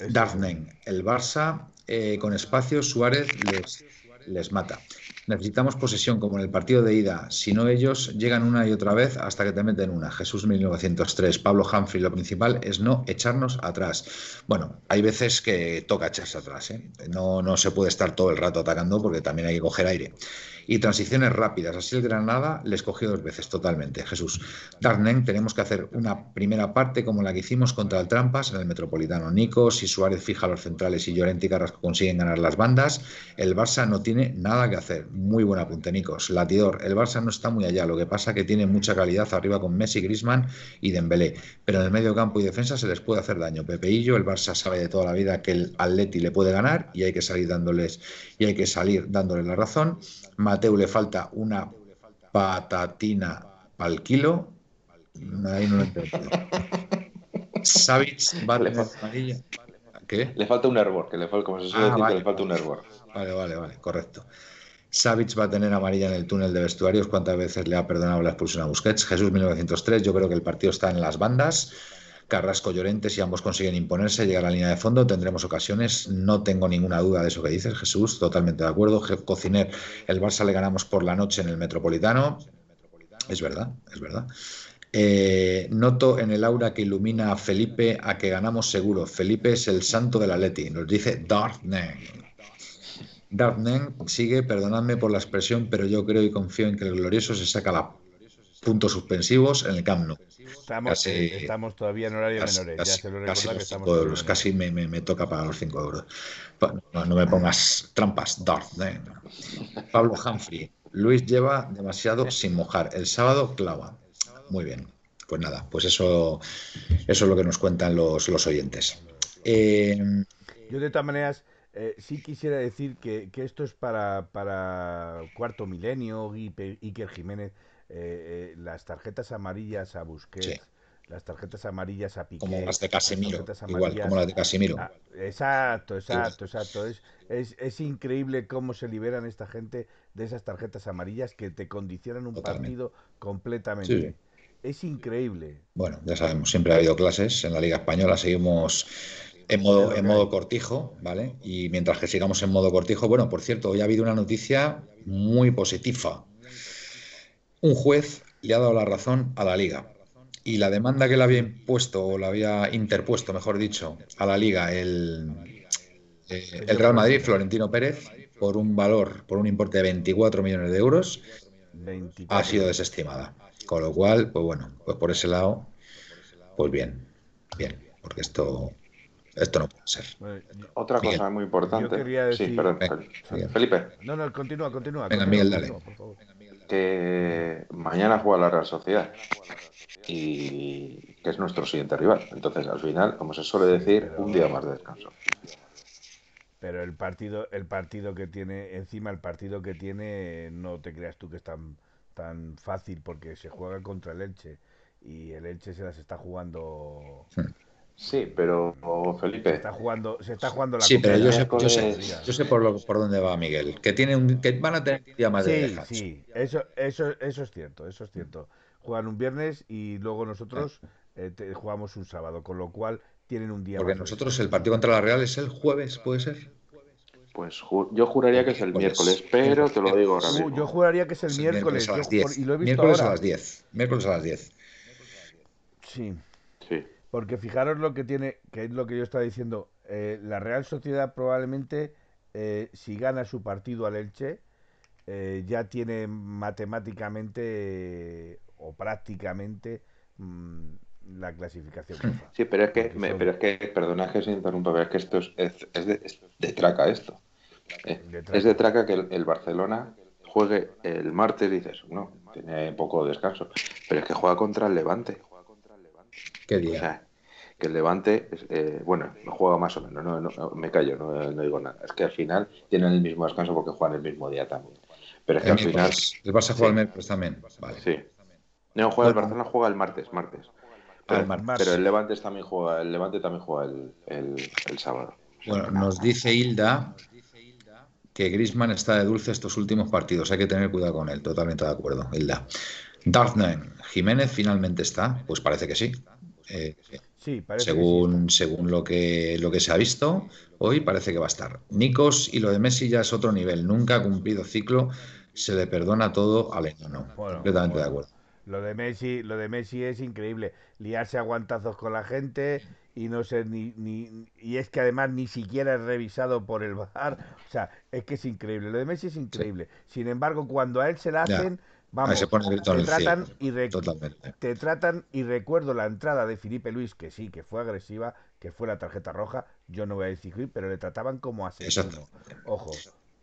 Dartnen, el Barça eh, con espacio, Suárez les, les mata. Necesitamos posesión como en el partido de ida. Si no ellos llegan una y otra vez hasta que te meten una. Jesús 1903. Pablo Humphrey. Lo principal es no echarnos atrás. Bueno, hay veces que toca echarse atrás. ¿eh? No, no se puede estar todo el rato atacando porque también hay que coger aire y transiciones rápidas. Así el Granada les cogió dos veces totalmente. Jesús. Darnen, tenemos que hacer una primera parte como la que hicimos contra el Trampas en el Metropolitano. Nico, si Suárez fija los centrales y Llorente y Carrasco consiguen ganar las bandas, el Barça no tiene nada que hacer. Muy buen apunte, Nicos. Latidor, el Barça no está muy allá. Lo que pasa que tiene mucha calidad arriba con Messi, Grisman y Dembélé. Pero en el medio campo y defensa se les puede hacer daño. Pepeillo, el Barça sabe de toda la vida que el Atleti le puede ganar y hay que salir dándoles y hay que salir dándoles la razón. Mateo le falta una patatina al kilo. Ahí no lo entiendo. Savic va amarilla. ¿Qué? Le falta un hervor, que le falta, como se suele ah, decir, que le falta un hervor. Vale, vale, vale, correcto. Savic va a tener amarilla en el túnel de vestuarios. ¿Cuántas veces le ha perdonado la expulsión a Busquets? Jesús 1903. Yo creo que el partido está en las bandas. Carrasco Llorente, si ambos consiguen imponerse, llegar a la línea de fondo, tendremos ocasiones. No tengo ninguna duda de eso que dices, Jesús, totalmente de acuerdo. Cociner, el Barça le ganamos por la noche en el Metropolitano. Es verdad, es verdad. Eh, noto en el aura que ilumina a Felipe a que ganamos seguro. Felipe es el santo del Atleti, nos dice Dartnen. Dartnen sigue, perdonadme por la expresión, pero yo creo y confío en que el glorioso se saca la puntos suspensivos en el Camp Nou. Estamos, todavía en horario casi, menores. Casi, ya euros, casi me, me, toca pagar los 5 euros. No, me pongas trampas, Darth. ¿eh? Pablo Humphrey. Luis lleva demasiado sin mojar. El sábado clava. Muy bien. Pues nada, pues eso, eso es lo que nos cuentan los, los oyentes. Eh, Yo de todas maneras eh, sí quisiera decir que, esto es para, para Cuarto Milenio, Iker Jiménez, eh, las tarjetas amarillas a Busquets. Las tarjetas amarillas a Piqué. Como las de Casemiro. Igual, como las de Casemiro. exacto, exacto, exacto. Es, es, es, increíble cómo se liberan esta gente de esas tarjetas amarillas que te condicionan un partido completamente. Es increíble. Bueno, ya sabemos, siempre ha habido clases en la Liga Española, seguimos en modo, en modo cortijo, ¿vale? Y mientras que sigamos en modo cortijo, bueno, por cierto, hoy ha habido una noticia muy positiva. Un juez le ha dado la razón a la Liga. Y la demanda que le había impuesto, o la había interpuesto, mejor dicho, a la Liga el, eh, el Real Madrid, Florentino Pérez, por un valor, por un importe de 24 millones de euros, ha sido desestimada. Con lo cual, pues bueno, pues por ese lado, pues bien, bien, porque esto esto no puede ser. Otra cosa muy importante. Sí, perdón. Felipe. No, no, continúa, continúa. Venga, Miguel, dale. Que mañana juega la Real Sociedad y que es nuestro siguiente rival. Entonces, al final, como se suele decir, un día más de descanso. Pero el partido, el partido que tiene, encima el partido que tiene, no te creas tú que es tan, tan fácil porque se juega contra el Elche y el Elche se las está jugando. Sí, pero Felipe. Se está jugando, se está jugando la Sí, pero yo sé, yo sé, por, lo, por dónde va Miguel. Que tiene un, que van a tener un día más de Sí, sí, eso, eso, eso es cierto, eso es cierto. Juegan un viernes y luego nosotros eh, jugamos un sábado, con lo cual tienen un día Porque nosotros el partido contra la Real es el jueves, ¿puede ser? Pues yo juraría que es el miércoles, pero te lo digo ahora mismo. Yo juraría que es el miércoles, a las 10. y lo he visto miércoles a las 10. Miércoles a las 10. Sí. Sí. Porque fijaros lo que tiene, que es lo que yo estaba diciendo, eh, la Real Sociedad probablemente, eh, si gana su partido al Elche, eh, ya tiene matemáticamente o prácticamente mm, la clasificación. Sí, pero es que, pero es que, perdona que se interrumpa, pero es que esto es, es, de, traca esto. Es de traca que el, Barcelona juegue el martes, dices, no, tiene poco descanso, pero es que juega contra el Levante. ¿Qué día? O sea, que el Levante, eh, bueno, juega más o menos, no, me callo, no, digo nada. Es que al final tienen el mismo descanso porque juegan el mismo día también. Pero es que al final. El Barça juega el miércoles también. Vale. Sí. No, juega el Barcelona juega el martes, martes. Pero, ah, el Levante también juega, el Levante también juega el, el, sábado. Bueno, nos dice Hilda que Grisman está de dulce estos últimos partidos. Hay que tener cuidado con él. Totalmente de acuerdo, Hilda. Darkman, Jiménez finalmente está. Pues parece que sí. Eh, sí según, según lo que lo que se ha visto hoy, parece que va a estar. Nikos y lo de Messi ya es otro nivel. Nunca ha cumplido ciclo. Se le perdona todo al no. completamente de acuerdo. Lo de Messi, lo de Messi es increíble. Liarse aguantazos con la gente y no ser ni, ni y es que además ni siquiera es revisado por el VAR. O sea, es que es increíble. Lo de Messi es increíble. Sin embargo, cuando a él se la hacen, vamos, te tratan y te tratan y recuerdo la entrada de Felipe Luis que sí, que fue agresiva, que fue la tarjeta roja. Yo no voy a decir, pero le trataban como asesino. Ojo.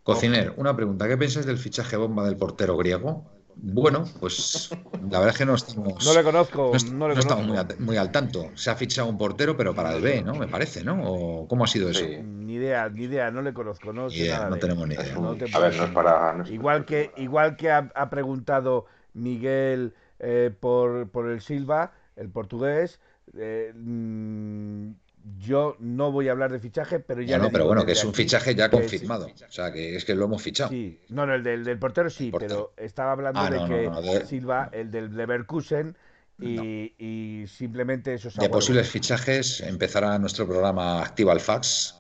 Cociner, una pregunta. ¿Qué piensas del fichaje bomba del portero griego? Bueno, pues la verdad es que no estamos. No le conozco. No, estamos muy, al tanto. Se ha fichado un portero, pero para el B, ¿no? Me parece, ¿no? ¿O ¿Cómo ha sido eso? Ni idea, ni idea, no le conozco. No, no tenemos ni idea. a ver, no es para. igual que, igual que ha, preguntado Miguel eh, por, por el Silva, el portugués. Eh, mm, yo no voy a hablar de fichaje, pero ya. No, pero bueno, que es un fichaje ya confirmado. o sea, que es que lo hemos fichado. Sí, no, no, el del, portero sí, pero estaba hablando ah, de que Silva, el del Leverkusen, y, y simplemente esos. De posibles fichajes empezará nuestro programa Activa el Fax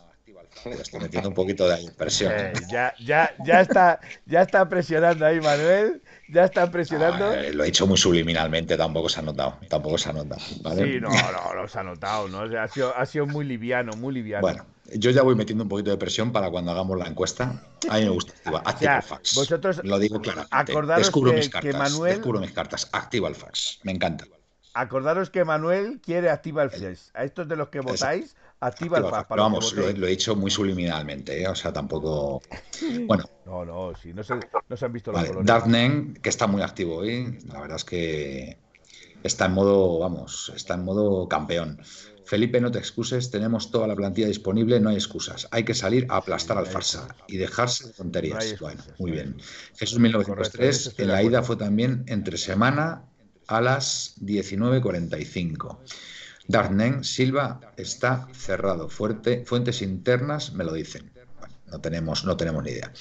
estoy metiendo un poquito de presión. Eh, ya, ya, ya, está, ya está presionando ahí, Manuel. Ya está presionando. Ah, lo he hecho muy subliminalmente, tampoco se ha notado. Tampoco se ha notado. Sí, no, no, no se ha notado. ¿no? ha, sido, ha sido muy liviano, muy liviano. Bueno, yo ya voy metiendo un poquito de presión para cuando hagamos la encuesta. A mí me gusta activa, el fax. Vosotros lo digo claramente. Acordaros descubro que, mis cartas, Manuel... descubro mis cartas. Activa el fax. Me encanta. Acordaros que Manuel quiere activa el fax. A estos de los que votáis, activa, el. Pero vamos, lo, he dicho muy subliminalmente, ¿eh? o sea, tampoco. [laughs] Bueno. No, no, sí, no se, no se han visto los vale. Darknen, que está muy activo hoy, la verdad es que está en modo, vamos, está en modo campeón. Felipe, no te excuses, tenemos toda la plantilla disponible, no hay excusas. Hay que salir a aplastar al farsa y dejarse de tonterías. bueno, muy bien. Jesús 1903, en la ida fue también entre semana a las 19.45. Darnen Silva está cerrado. Fuerte, fuentes internas me lo dicen. no tenemos, no tenemos ni idea.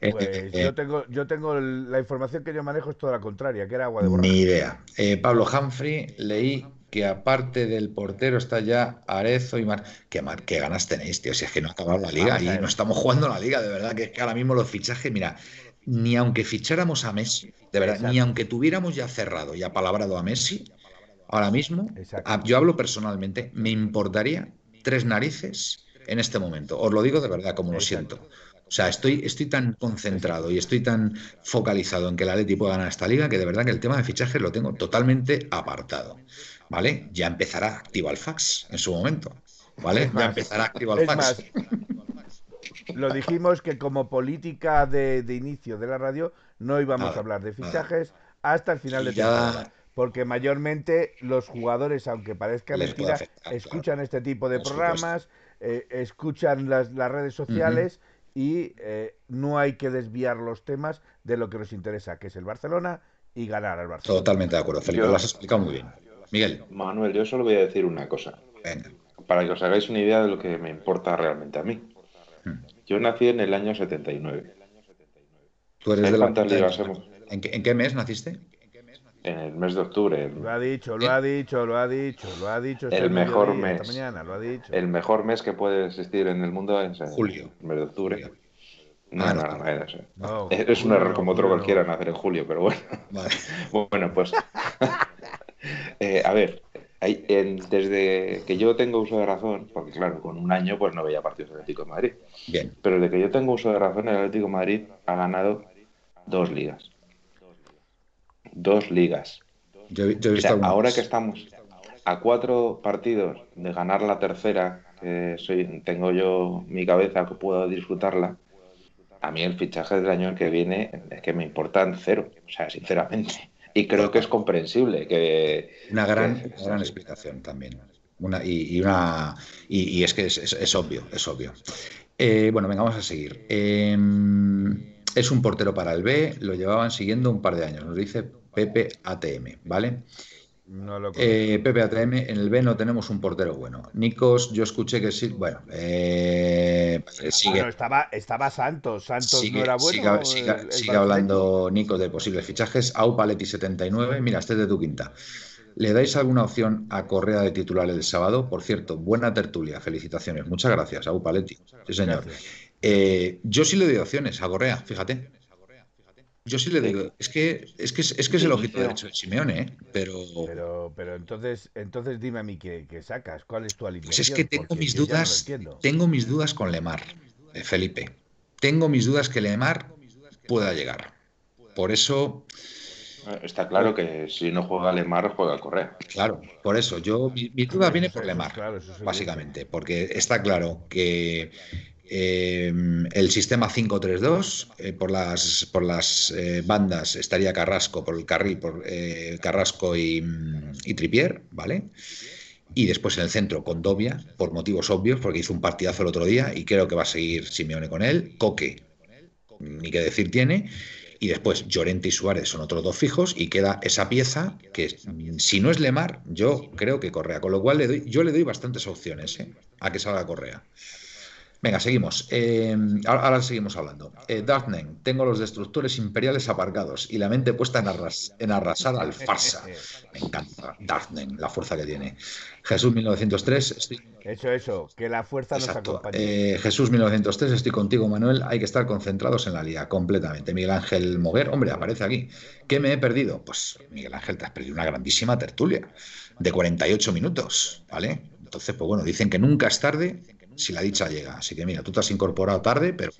Pues eh, yo eh, tengo, yo tengo la información que yo manejo es toda la contraria, que era agua de borracho. Ni idea. Eh, Pablo Humphrey, leí que aparte del portero está ya Arezo y Mar. ¿Qué, qué ganas tenéis, tío? Si es que no ha acabado la liga y no estamos jugando la liga, de verdad, que, que ahora mismo los fichajes, mira, ni aunque ficháramos a Messi, de verdad, ni aunque tuviéramos ya cerrado y apalabrado a Messi, ahora mismo, yo hablo personalmente, me importaría tres narices en este momento. Os lo digo de verdad, como lo siento. O sea, estoy, estoy tan concentrado y estoy tan focalizado en que el Atleti pueda ganar esta liga que de verdad que el tema de fichajes lo tengo totalmente apartado. ¿Vale? Ya empezará activo fax en su momento. ¿Vale? Ya empezará activo fax. lo dijimos que como política de, inicio de la radio no íbamos a hablar de fichajes hasta el final de temporada. Porque mayormente los jugadores, aunque parezca mentira, escuchan este tipo de programas, eh, escuchan las, redes sociales y eh, no hay que desviar los temas de lo que nos interesa, que es el Barcelona y ganar al Barcelona. Totalmente de acuerdo, Felipe, lo has explicado muy bien. Miguel. Manuel, yo solo voy a decir una cosa. Para que os hagáis una idea de lo que me importa realmente a mí. Hmm. Yo nací en el año 79. ¿Tú eres de la... ¿En, qué, ¿En qué mes naciste? En el mes de octubre. Lo ha dicho, lo ha dicho, lo ha dicho, lo ha dicho. el mejor mes. mañana, lo ha dicho. El mejor mes que puede existir en el mundo es julio. El mes de octubre. No, no, no, es un error como otro cualquiera nacer en julio, pero bueno. [laughs] bueno, pues. [laughs] Eh, a ver, desde que yo tengo uso de razón, porque claro, con un año pues no veía partidos del Atlético de Madrid. Bien. Pero desde que yo tengo uso de razón, el Atlético de Madrid ha ganado dos ligas dos ligas. ahora que estamos a cuatro partidos de ganar la tercera, que soy, tengo yo mi cabeza que puedo disfrutarla, a mí el fichaje del año que viene es que me importan cero, o sea, sinceramente. Y creo que es comprensible que... Una gran, gran explicación también. Una, y, una, y, es que es, obvio, es obvio. Eh, bueno, venga, vamos a seguir. Em, es un portero para el B, lo llevaban siguiendo un par de años, nos dice Pepe ATM, ¿vale? No lo eh, Pepe ATM, en el B no tenemos un portero bueno. Nikos, yo escuché que sí, bueno, eh, sigue. estaba, estaba Santos, Santos no era bueno. Sigue, hablando Nikos de posibles fichajes. Aupaletti 79, mira, este es de tu quinta. ¿Le dais alguna opción a Correa de titular el sábado? Por cierto, buena tertulia, felicitaciones. Muchas gracias, Aupaletti. Sí, señor. Eh, yo sí le doy opciones a Correa, fíjate. Yo sí le digo, es que es que es, que es el ojito derecho de Simeone, ¿eh? pero... pero... Pero entonces, entonces dime a mí qué, sacas, ¿cuál es tu alineación? Pues es que tengo mis dudas, tengo mis dudas con Lemar, eh, Felipe. Tengo mis dudas que Lemar pueda llegar. Por eso... Eh, está claro que si no juega Lemar, juega Correa. Claro, por eso. Yo, mi, duda viene por Lemar, básicamente, porque está claro que Em, el sistema 5-3-2, eh, por las, por las eh, bandas estaría Carrasco, por el carril, por eh, Carrasco y, y, Tripier, ¿vale? Y después en el centro con Dobia, por motivos obvios, porque hizo un partidazo el otro día y creo que va a seguir Simeone con él. Coque, ni qué decir tiene. Y después Llorente y Suárez son otros dos fijos y queda esa pieza que si no es Lemar, yo creo que Correa. Con lo cual le doy, yo le doy bastantes opciones a que salga Correa. Venga, seguimos. Eh, ahora, seguimos hablando. Eh, tengo los destructores imperiales aparcados y la mente puesta en, arras en arrasar al farsa. Me encanta Darknen, la fuerza que tiene. Jesús 1903. Eso, eso, que la fuerza nos acompañe. Eh, Jesús 1903, estoy contigo, Manuel. Hay que estar concentrados en la liga, completamente. Miguel Ángel Moguer, hombre, aparece aquí. ¿Qué me he perdido? Pues, Miguel Ángel, te has perdido una grandísima tertulia de 48 minutos, ¿vale? Entonces, pues bueno, dicen que nunca es tarde si la dicha llega. Así que mira, tú te has incorporado tarde, pero...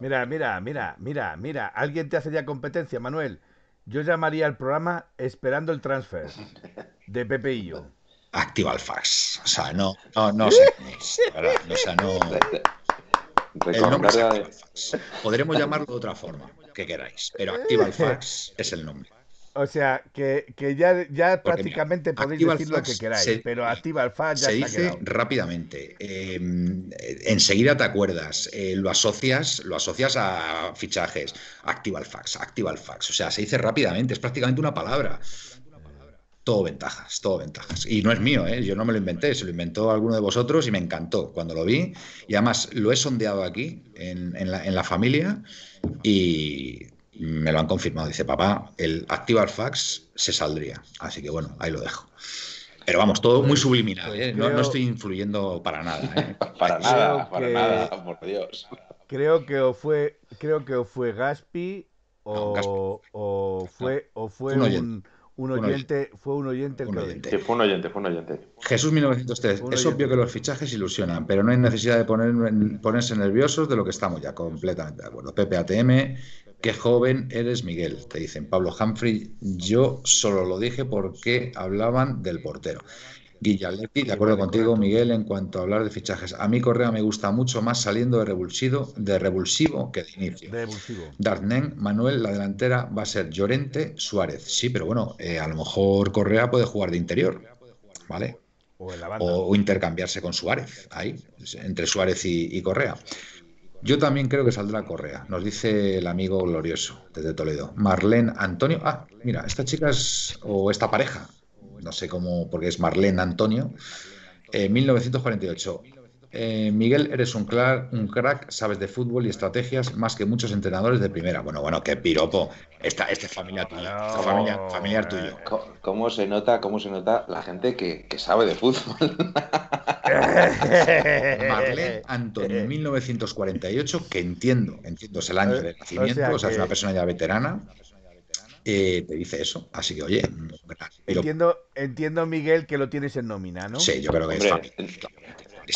Mira, mira, mira, mira, mira, alguien te hace ya competencia, Manuel. Yo llamaría al programa Esperando el Transfer de Pepe y yo. Activa el fax. O sea, no, no, no [laughs] sé. O sea, no. Podremos llamarlo de otra forma, que queráis, pero activa el fax es el nombre. O sea, que, ya, ya prácticamente podéis decir lo que queráis, pero activa el fax ya Se dice rápidamente. Em, enseguida te acuerdas, eh, lo asocias, lo asocias a fichajes. Activa el fax, activa el fax. O sea, se dice rápidamente, es prácticamente una palabra. Todo ventajas, todo ventajas. Y no es mío, ¿eh? yo no me lo inventé, se lo inventó alguno de vosotros y me encantó cuando lo vi. Y además lo he sondeado aquí, en, la, en la familia, y me lo han confirmado. Dice, papá, el activar fax se saldría. Así que bueno, ahí lo dejo. Pero vamos, todo muy subliminal, pues ¿eh? no, estoy influyendo para nada. ¿eh? [laughs] para nada, para nada, por Dios. Creo que o fue, creo que fue Gaspi o, o fue, o fue un, un oyente, fue un oyente el oyente. fue un oyente, fue un oyente. Jesús 1903. Es obvio que los fichajes ilusionan, pero no hay necesidad de poner, ponerse nerviosos de lo que estamos ya completamente de acuerdo. PPATM, qué joven eres, Miguel, te dicen. Pablo Humphrey, yo solo lo dije porque hablaban del portero. Guillaletti, de acuerdo contigo, Miguel, en cuanto a hablar de fichajes. A mí Correa me gusta mucho más saliendo de revulsivo, de revulsivo que de inicio. Darnen, Manuel, la delantera va a ser Llorente, Suárez. Sí, pero bueno, eh, a lo mejor Correa puede jugar de interior, ¿vale? O, intercambiarse con Suárez, ahí, entre Suárez y Correa. Yo también creo que saldrá Correa, nos dice el amigo glorioso desde Toledo. Marlene Antonio. Ah, mira, esta chica es, o esta pareja, no sé cómo, porque es Marlene Antonio, 1948. Eh, eh, Miguel, eres un, un crack, sabes de fútbol y estrategias más que muchos entrenadores de primera. Bueno, bueno, qué piropo. Esta, esta familia tuya, familia, familiar tuyo. ¿Cómo se nota, cómo se nota la gente que, sabe de fútbol? [laughs] Marlene Antonio, [laughs] 1948, que entiendo, entiendo, es el año de nacimiento, o sea, es una persona ya veterana. Eh, te dice eso. Así que, oye, entiendo, entiendo, Miguel, que lo tienes en nómina, ¿no? Sí, yo creo que es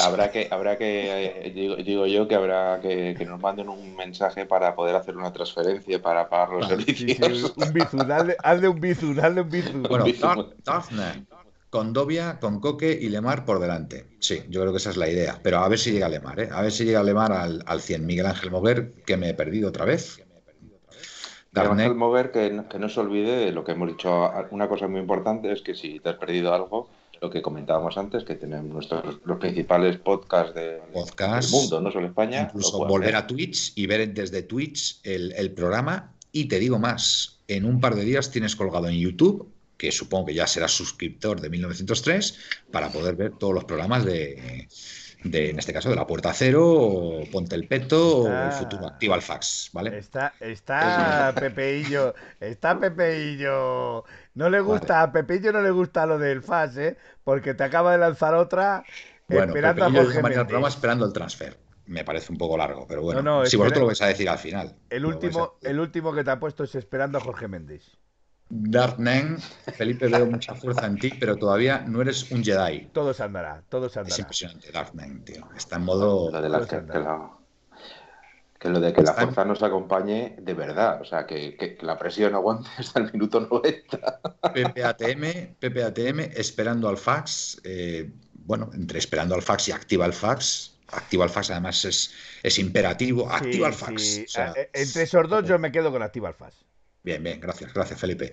Habrá que, habrá que eh, digo, yo que habrá que, que, nos manden un mensaje para poder hacer una transferencia para pagar los servicios. un bizun, hazle, un bizun, hazle un bizun. Bueno, Condovia, con Coque y Lemar por delante. Sí, yo creo que esa es la idea. Pero a ver si llega Lemar, ¿eh? A ver si llega Lemar al, al 100. Miguel Ángel Moguer, que me he perdido otra vez. Miguel Ángel Moguer, que, que no se olvide de lo que hemos dicho. Una cosa muy importante es que si te has perdido algo, lo que comentábamos antes, que tenemos nuestros los principales podcasts de, del mundo, no solo España. Incluso volver a Twitch y ver desde Twitch el, programa. Y te digo más, en un par de días tienes colgado en YouTube, que supongo que ya serás suscriptor de 1903, para poder ver todos los programas de, de, en este caso, de la Puerta Cero, o Ponte el Peto, o el futuro Activa el Fax, ¿vale? Está, está Pepeillo, está Pepeillo. No le gusta, a Pepillo no le gusta lo del Fax, ¿eh? Porque te acaba de lanzar otra esperando a Jorge programa esperando el transfer. Me parece un poco largo, pero bueno. si vosotros lo vais a decir al final. El último, el último que te ha puesto es esperando a Jorge Méndez. Darknen, Felipe, veo mucha fuerza en ti, pero todavía no eres un Jedi. Todo se andará, todo se andará. Es impresionante, Darknen, tío. Está en modo. Lo de la, que, que, lo de que la fuerza nos acompañe de verdad. O sea, que, la presión aguante [laughs] hasta el minuto 90. PPATM, PPATM, esperando al fax. Eh, bueno, entre esperando al fax y activa el fax. Activa el fax, además es, es imperativo. Activa el fax. Eh, entre esos dos, yo me quedo con activa el fax. Bien, bien, gracias, gracias Felipe.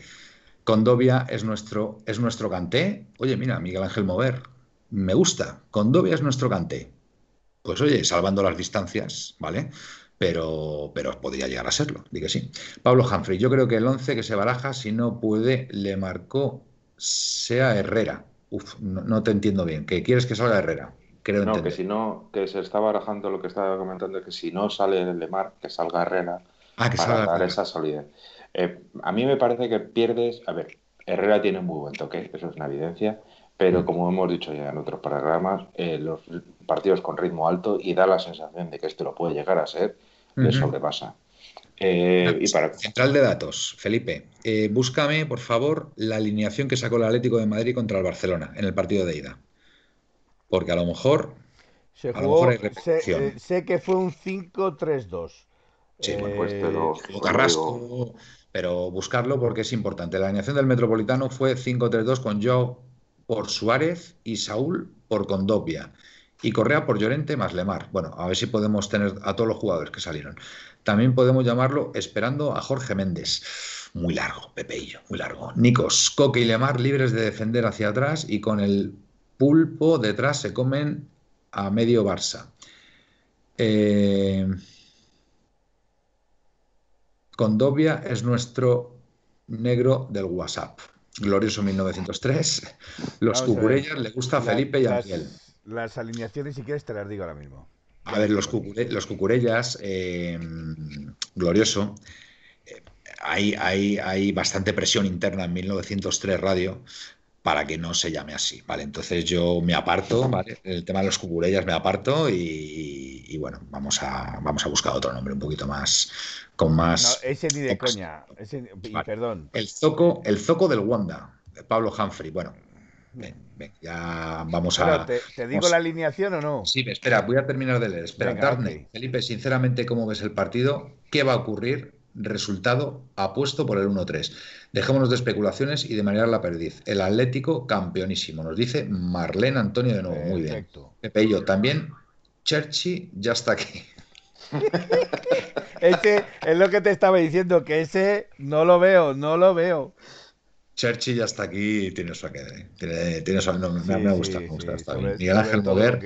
Condovia es nuestro, es nuestro canté. Oye, mira, Miguel Ángel Mover, me gusta. Condovia es nuestro canté. Pues oye, salvando las distancias, ¿vale? Pero, pero podría llegar a serlo, di que sí. Pablo Humphrey, yo creo que el 11 que se baraja, si no puede, le marcó sea Herrera. Uf, no, te entiendo bien. ¿Que quieres que salga Herrera? Creo no, que si no, que se está barajando lo que estaba comentando, que si no sale Lemar, que salga Herrera ah, que para dar esa solidez. Eh, a mí me parece que pierdes. A ver, Herrera tiene un muy buen toque, eso es una evidencia, pero mm. como hemos dicho ya en otros programas, eh, los partidos con ritmo alto y da la sensación de que esto lo puede llegar a ser, le sobrepasa. Eh, y para... Central de datos, Felipe, búscame por favor la alineación que sacó el Atlético de Madrid contra el Barcelona en el partido de ida. Porque a lo mejor. Se jugó, sé, que fue un 5-3-2. Sí, pues Carrasco, pero buscarlo porque es importante. La alineación del Metropolitano fue 5-3-2 con Joe por Suárez y Saúl por Condopia. Y Correa por Llorente más Lemar. Bueno, a ver si podemos tener a todos los jugadores que salieron. También podemos llamarlo esperando a Jorge Méndez. Muy largo, Pepeillo, muy largo. Nikos, Coque y Lemar libres de defender hacia atrás y con el pulpo detrás se comen a medio Barça. Eh, Condovia es nuestro negro del WhatsApp. Glorioso 1903. Los cucurellas le gusta a Felipe y a Miguel. Las alineaciones, si quieres, te las digo ahora mismo. A ver, los, los cucurellas, eh, glorioso. Eh, hay, hay, hay, bastante presión interna en 1903 Radio para que no se llame así, ¿vale? Entonces yo me aparto, [laughs] ¿vale? El tema de los cucurellas me aparto y, bueno, vamos a, vamos a buscar otro nombre un poquito más, con más... No, ese ni de coña, ese, perdón. El zoco, el zoco del Wanda, de Pablo Humphrey, bueno, ven, ven, ya vamos a... ¿Te, digo la alineación o no? Sí, espera, voy a terminar de leer. Espera, Darney, Felipe, sinceramente, ¿cómo ves el partido? ¿Qué va a ocurrir? Resultado apuesto por el 1-3. Dejémonos de especulaciones y de manera la perdiz. El Atlético campeonísimo, nos dice Marlene Antonio de nuevo. Muy bien. Pepe y yo también. Cherchi ya está aquí. [laughs] ese es lo que te estaba diciendo, que ese no lo veo, no lo veo. Cherchi ya está aquí y tiene su aquel. Tiene, tiene su, no, me, gusta, me gusta. Está bien. Miguel Ángel Mover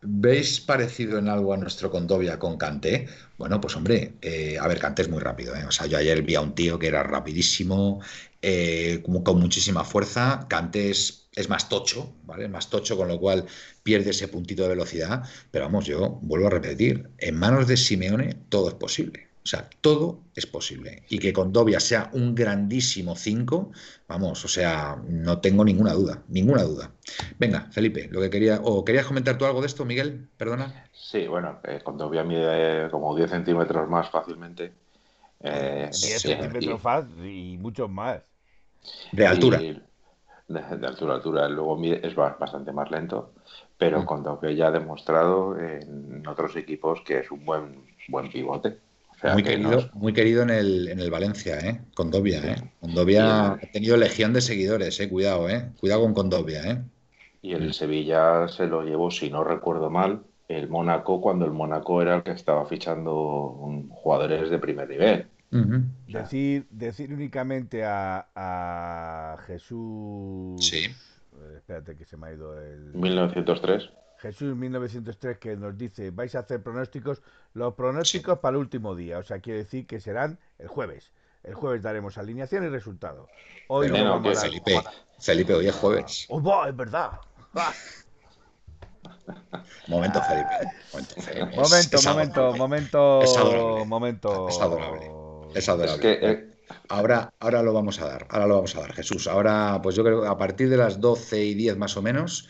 ¿Veis parecido en algo a nuestro Condovia con Canté? Bueno, pues hombre, eh, a ver, Canté es muy rápido. ¿eh? O sea, yo ayer vi a un tío que era rapidísimo, eh, con muchísima fuerza. Canté es, más tocho, ¿vale? Más tocho, con lo cual pierde ese puntito de velocidad. Pero vamos, yo vuelvo a repetir, en manos de Simeone todo es posible. O sea, todo es posible. Y que con Dobia sea un grandísimo 5, vamos, o sea, no tengo ninguna duda, ninguna duda. Venga, Felipe, lo que quería, o querías comentar tú algo de esto, Miguel, perdona. Sí, bueno, eh, con Dobia mide como 10 centímetros más fácilmente. Eh, 10 centímetros más y muchos más. De altura. de, altura, altura. Luego es bastante más lento, pero mm. con Dobia ya ha demostrado en otros equipos que es un buen, buen pivote muy, querido, muy querido en el, en el Valencia, ¿eh? Condovia, ¿eh? Condovia ha tenido legión de seguidores, ¿eh? Cuidado, ¿eh? Cuidado con Condovia, ¿eh? Y el Sevilla se lo llevó, si no recuerdo mal, el Mónaco cuando el Mónaco era el que estaba fichando jugadores de primer nivel. decir, decir únicamente a, a Jesús... Sí. Eh, espérate que se me ha ido el... 1903. Jesús 1903 que nos dice, vais a hacer pronósticos, los pronósticos para el último día, o sea, quiere decir que serán el jueves. El jueves daremos alineación y resultado. Hoy no, Felipe, Felipe, hoy es jueves. Oh, es verdad. Momento, Felipe. Momento, momento, momento, es momento. Es adorable. Es adorable. Eh, ahora, ahora lo vamos a dar. Ahora lo vamos a dar, Jesús. Ahora, pues yo creo que a partir de las 12 y 10 más o menos,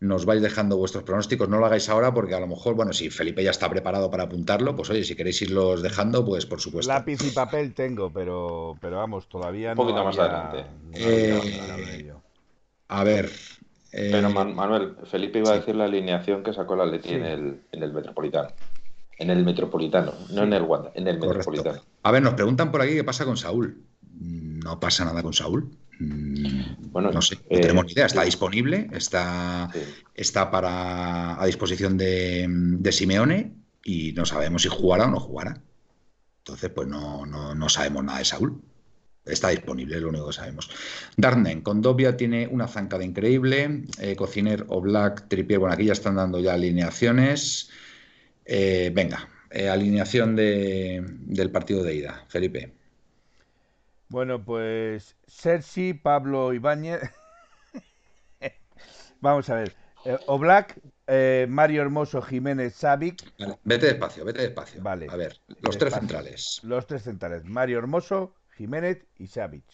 nos vais dejando vuestros pronósticos. No lo hagáis ahora porque a lo mejor, bueno, si Felipe ya está preparado para apuntarlo, pues oye, si queréis irlos dejando, pues por supuesto. Lápiz y papel tengo, pero, pero vamos, todavía Un poquito más adelante. Eh, a ver. Eh, pero Manuel, Felipe iba a decir la alineación que sacó la Leti en, el, en el Metropolitano. En el Metropolitano, no en el Wanda, en el Metropolitano. A ver, nos preguntan por aquí qué pasa con Saúl. No pasa nada con Saúl. Bueno, no sé, no eh, tenemos ni idea. Está disponible, está, está para, a disposición de, Simeone y no sabemos si jugará o no jugará. Entonces, pues no, no, sabemos nada de Saúl. Está disponible, es lo único que sabemos. Darnen, Condovia tiene una zancada increíble. Eh, Cociner o Black, Tripier, bueno, aquí ya están dando ya alineaciones. Eh, venga, alineación del partido de ida. Felipe. Bueno, pues Sergi, Pablo Ibáñez. [laughs] Vamos a ver. Eh, Oblak, eh, Mario Hermoso, Jiménez, Savic. vete despacio, vete despacio. Vale. A ver, los tres centrales. Los tres centrales. Mario Hermoso, Jiménez y Savic.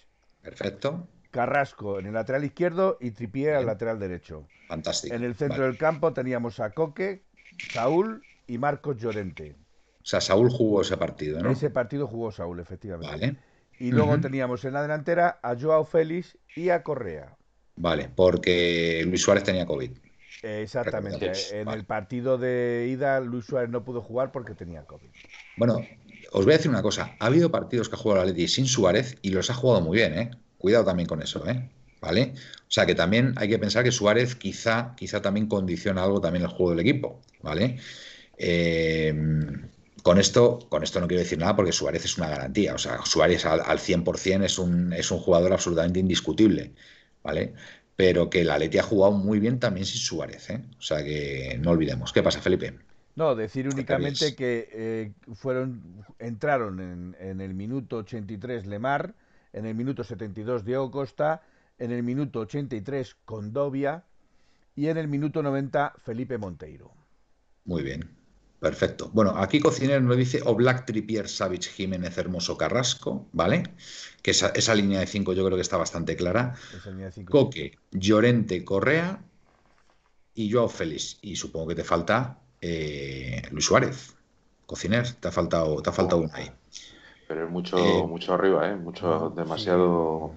Perfecto. Carrasco en el lateral izquierdo y Tripier al lateral derecho. Fantástico. En el centro del campo teníamos a Coque, Saúl y Marcos Llorente. O sea, Saúl jugó ese partido, ¿no? Ese partido jugó Saúl, efectivamente. Vale. Y luego teníamos en la delantera a Joao Félix y a Correa. Vale, porque Luis Suárez tenía COVID. Exactamente. En el partido de ida, Luis Suárez no pudo jugar porque tenía COVID. Bueno, os voy a decir una cosa. Ha habido partidos que ha jugado la Leti sin Suárez y los ha jugado muy bien, ¿eh? Cuidado también con eso, ¿eh? ¿Vale? O sea que también hay que pensar que Suárez quizá, quizá también condiciona algo también el juego del equipo, ¿vale? Eh, con esto, con esto no quiero decir nada porque Suárez es una garantía. O sea, Suárez al, al 100% es un, es un jugador absolutamente indiscutible, ¿vale? Pero que la Leti ha jugado muy bien también sin Suárez, ¿eh? O sea que no olvidemos. ¿Qué pasa, Felipe? No, decir únicamente que eh, fueron, entraron en, en, el minuto 83 Lemar, en el minuto 72 Diego Costa, en el minuto 83 Condovia y en el minuto 90 Felipe Monteiro. Muy bien, perfecto. Bueno, aquí Cociner nos dice Oblak, Tripier, Savage, Jiménez, Hermoso, Carrasco, ¿vale? Que esa, esa línea de 5 yo creo que está bastante clara. Coque, Llorente, Correa y Joao Félix. Y supongo que te falta eh, Luis Suárez, Cociner, te ha faltado, te ha faltado uno ahí. Pero es mucho, eh, mucho arriba, ¿eh? Mucho, demasiado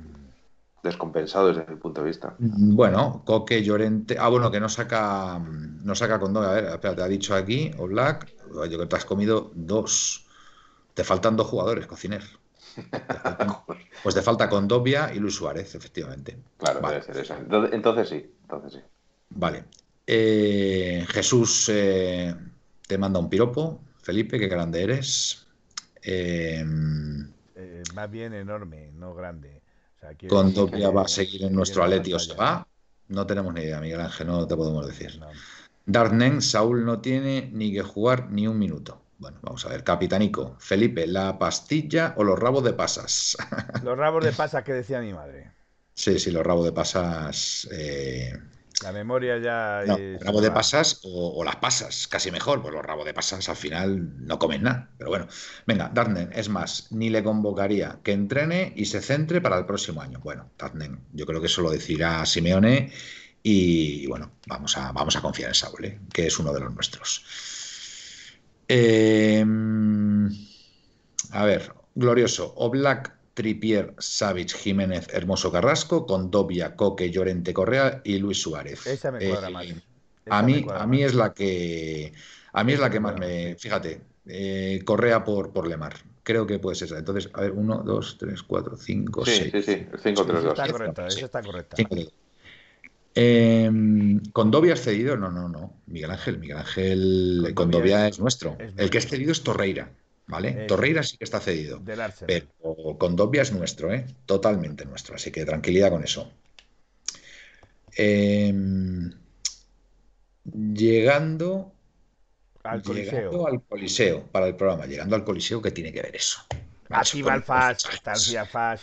descompensado desde mi punto de vista. Bueno, Coque, Llorente. Ah, bueno, que no saca, no saca con dos. A ver, espérate, ha dicho aquí, o Black. Yo creo que te has comido dos. Te faltan dos jugadores, Cociner. [laughs] pues te falta Condovia y Luis Suárez, efectivamente. Claro, vale. debe ser eso. Entonces, entonces sí, entonces sí. Vale. Eh, Jesús eh, te manda un piropo. Felipe, qué grande eres. Eh, más bien enorme, no grande. Con Condovia va a seguir en nuestro Atleti o se va. No tenemos ni idea, Miguel Ángel, no te podemos decir. No. Darnen, Saúl no tiene ni que jugar ni un minuto. Bueno, vamos a ver. Capitanico, Felipe, ¿la pastilla o los rabos de pasas? Los rabos de pasas que decía mi madre. [laughs] Sí, sí, los rabos de pasas. Eh, la memoria ya. No, es... rabo de pasas o, o, las pasas, casi mejor, pues los rabos de pasas al final no comen nada. Pero bueno, venga, Darnen, es más, ni le convocaría que entrene y se centre para el próximo año. Bueno, Darnen, yo creo que eso lo decirá Simeone y bueno, vamos a, vamos a confiar en Saúl, ¿eh? que es uno de los nuestros. Eh, a ver, glorioso. Oblak Tripier, Savage, Jiménez, Hermoso Carrasco, con Dobia, Coque, Llorente Correa y Luis Suárez. Esa me cuadra eh, más. Esa a mí, a mí es la que a mí es la que más me. Fíjate, eh, Correa por, por Lemar. Creo que puede ser esa. Entonces, a ver, 1, 2, 3, 4, 5, 6. Sí, sí, 5, 3, 2. Está correcta, esa está correcta. Eh, ¿Condovia es cedido? No, no, no. Miguel Ángel, Miguel Ángel, Condovia es, es nuestro. Es el que es cedido es Torreira. ¿Vale? Eh, Torreira sí que está cedido. Pero Condovia es nuestro, ¿eh? Totalmente nuestro. Así que tranquilidad con eso. Eh, llegando, al coliseo. llegando al Coliseo para el programa, llegando al Coliseo, ¿qué tiene que ver eso? Activa el FAS, estancia FAS.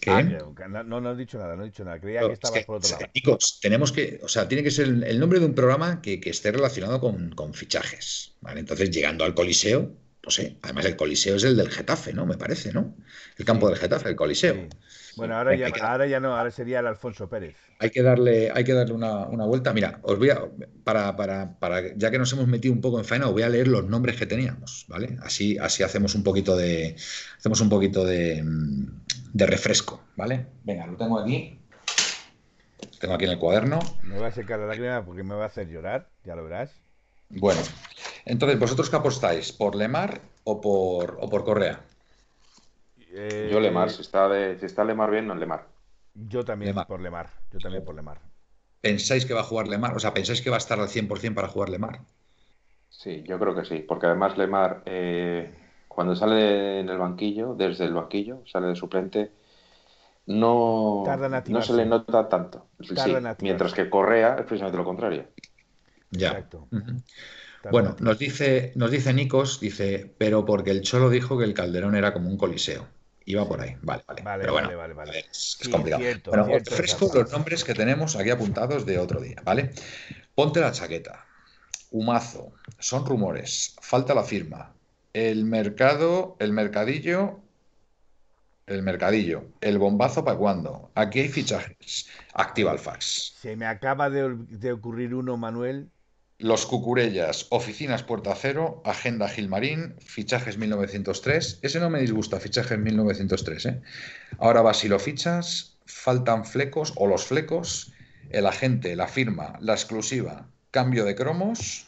¿Qué? Ah, no, no he dicho nada, no he dicho nada. Creía que estabas es que, por otro lado. Chicos, tenemos que, o sea, tiene que ser el, el nombre de un programa que, que esté relacionado con, con, fichajes. ¿vale? Entonces, llegando al Coliseo, no sé, además el Coliseo es el del Getafe, ¿no? Me parece, ¿no? El campo del Getafe, el Coliseo. Bueno, ahora ya, que... ahora ya, no, ahora sería el Alfonso Pérez. Hay que darle, hay que darle una, una vuelta. Mira, os voy a, para, para, para, ya que nos hemos metido un poco en faena, os voy a leer los nombres que teníamos, ¿vale? Así, así hacemos un poquito de, hacemos un poquito de, de refresco, ¿vale? Venga, lo tengo aquí. Tengo aquí en el cuaderno. Me va a secar la lágrima porque me va a hacer llorar, ya lo verás. Bueno, entonces, ¿vosotros qué apostáis? ¿Por Lemar o por, o por Correa? Eh... Yo Lemar, si está, de, si está Lemar bien, no Lemar. Yo también Lemar. por Lemar. Yo también por Lemar. ¿Pensáis que va a jugar Lemar? O sea, ¿pensáis que va a estar al 100% para jugar Lemar? Sí, yo creo que sí, porque además Lemar, eh, cuando sale en el banquillo, desde el banquillo, sale de suplente, no, no se le nota tanto. Sí, mientras que Correa es precisamente lo contrario. Ya. Exacto. Uh -huh. Bueno, nos dice, nos dice Nikos, dice, pero porque el Cholo dijo que el Calderón era como un coliseo. Iba por ahí, vale, vale. vale pero bueno, vale, vale, es, es sí, complicado. Cierto, bueno, cierto, los nombres que tenemos aquí apuntados de otro día, ¿vale? Ponte la chaqueta. Humazo. Son rumores. Falta la firma. El mercado, el mercadillo. El mercadillo. El bombazo para cuándo. Aquí hay fichajes. Activa el fax. Se me acaba de, de ocurrir uno, Manuel, los Cucurellas, Oficinas Puerta Cero, Agenda Gilmarín, Fichajes 1903. Ese no me disgusta, Fichajes 1903. ¿eh? Ahora va, si lo fichas, faltan flecos o los flecos, el agente, la firma, la exclusiva, cambio de cromos.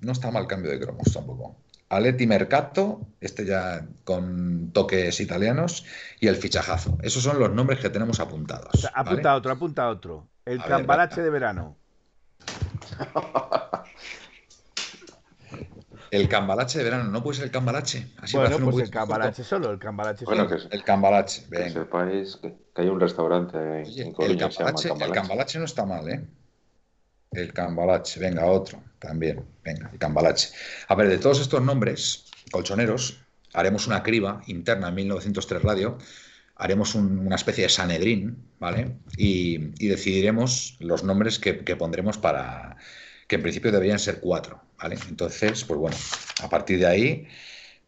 No está mal cambio de cromos tampoco. Aleti Mercato, este ya con toques italianos, y el fichajazo. Esos son los nombres que tenemos apuntados. Apunta otro, apunta otro. El A cambalache ver, de verano. [laughs] El cambalache de verano, no puede ser el cambalache. Así bueno, pues el cambalache solo, el cambalache bueno, Que es, el cambalache, que sepáis que, hay un restaurante en el, cambalache, el cambalache no está mal, ¿eh? El cambalache, venga, otro también, venga, el cambalache. A ver, de todos estos nombres colchoneros, haremos una criba interna en 1903 Radio, haremos una especie de Sanedrín, ¿vale? Y, decidiremos los nombres que pondremos para, que en principio deberían ser cuatro, Entonces, pues bueno, a partir de ahí,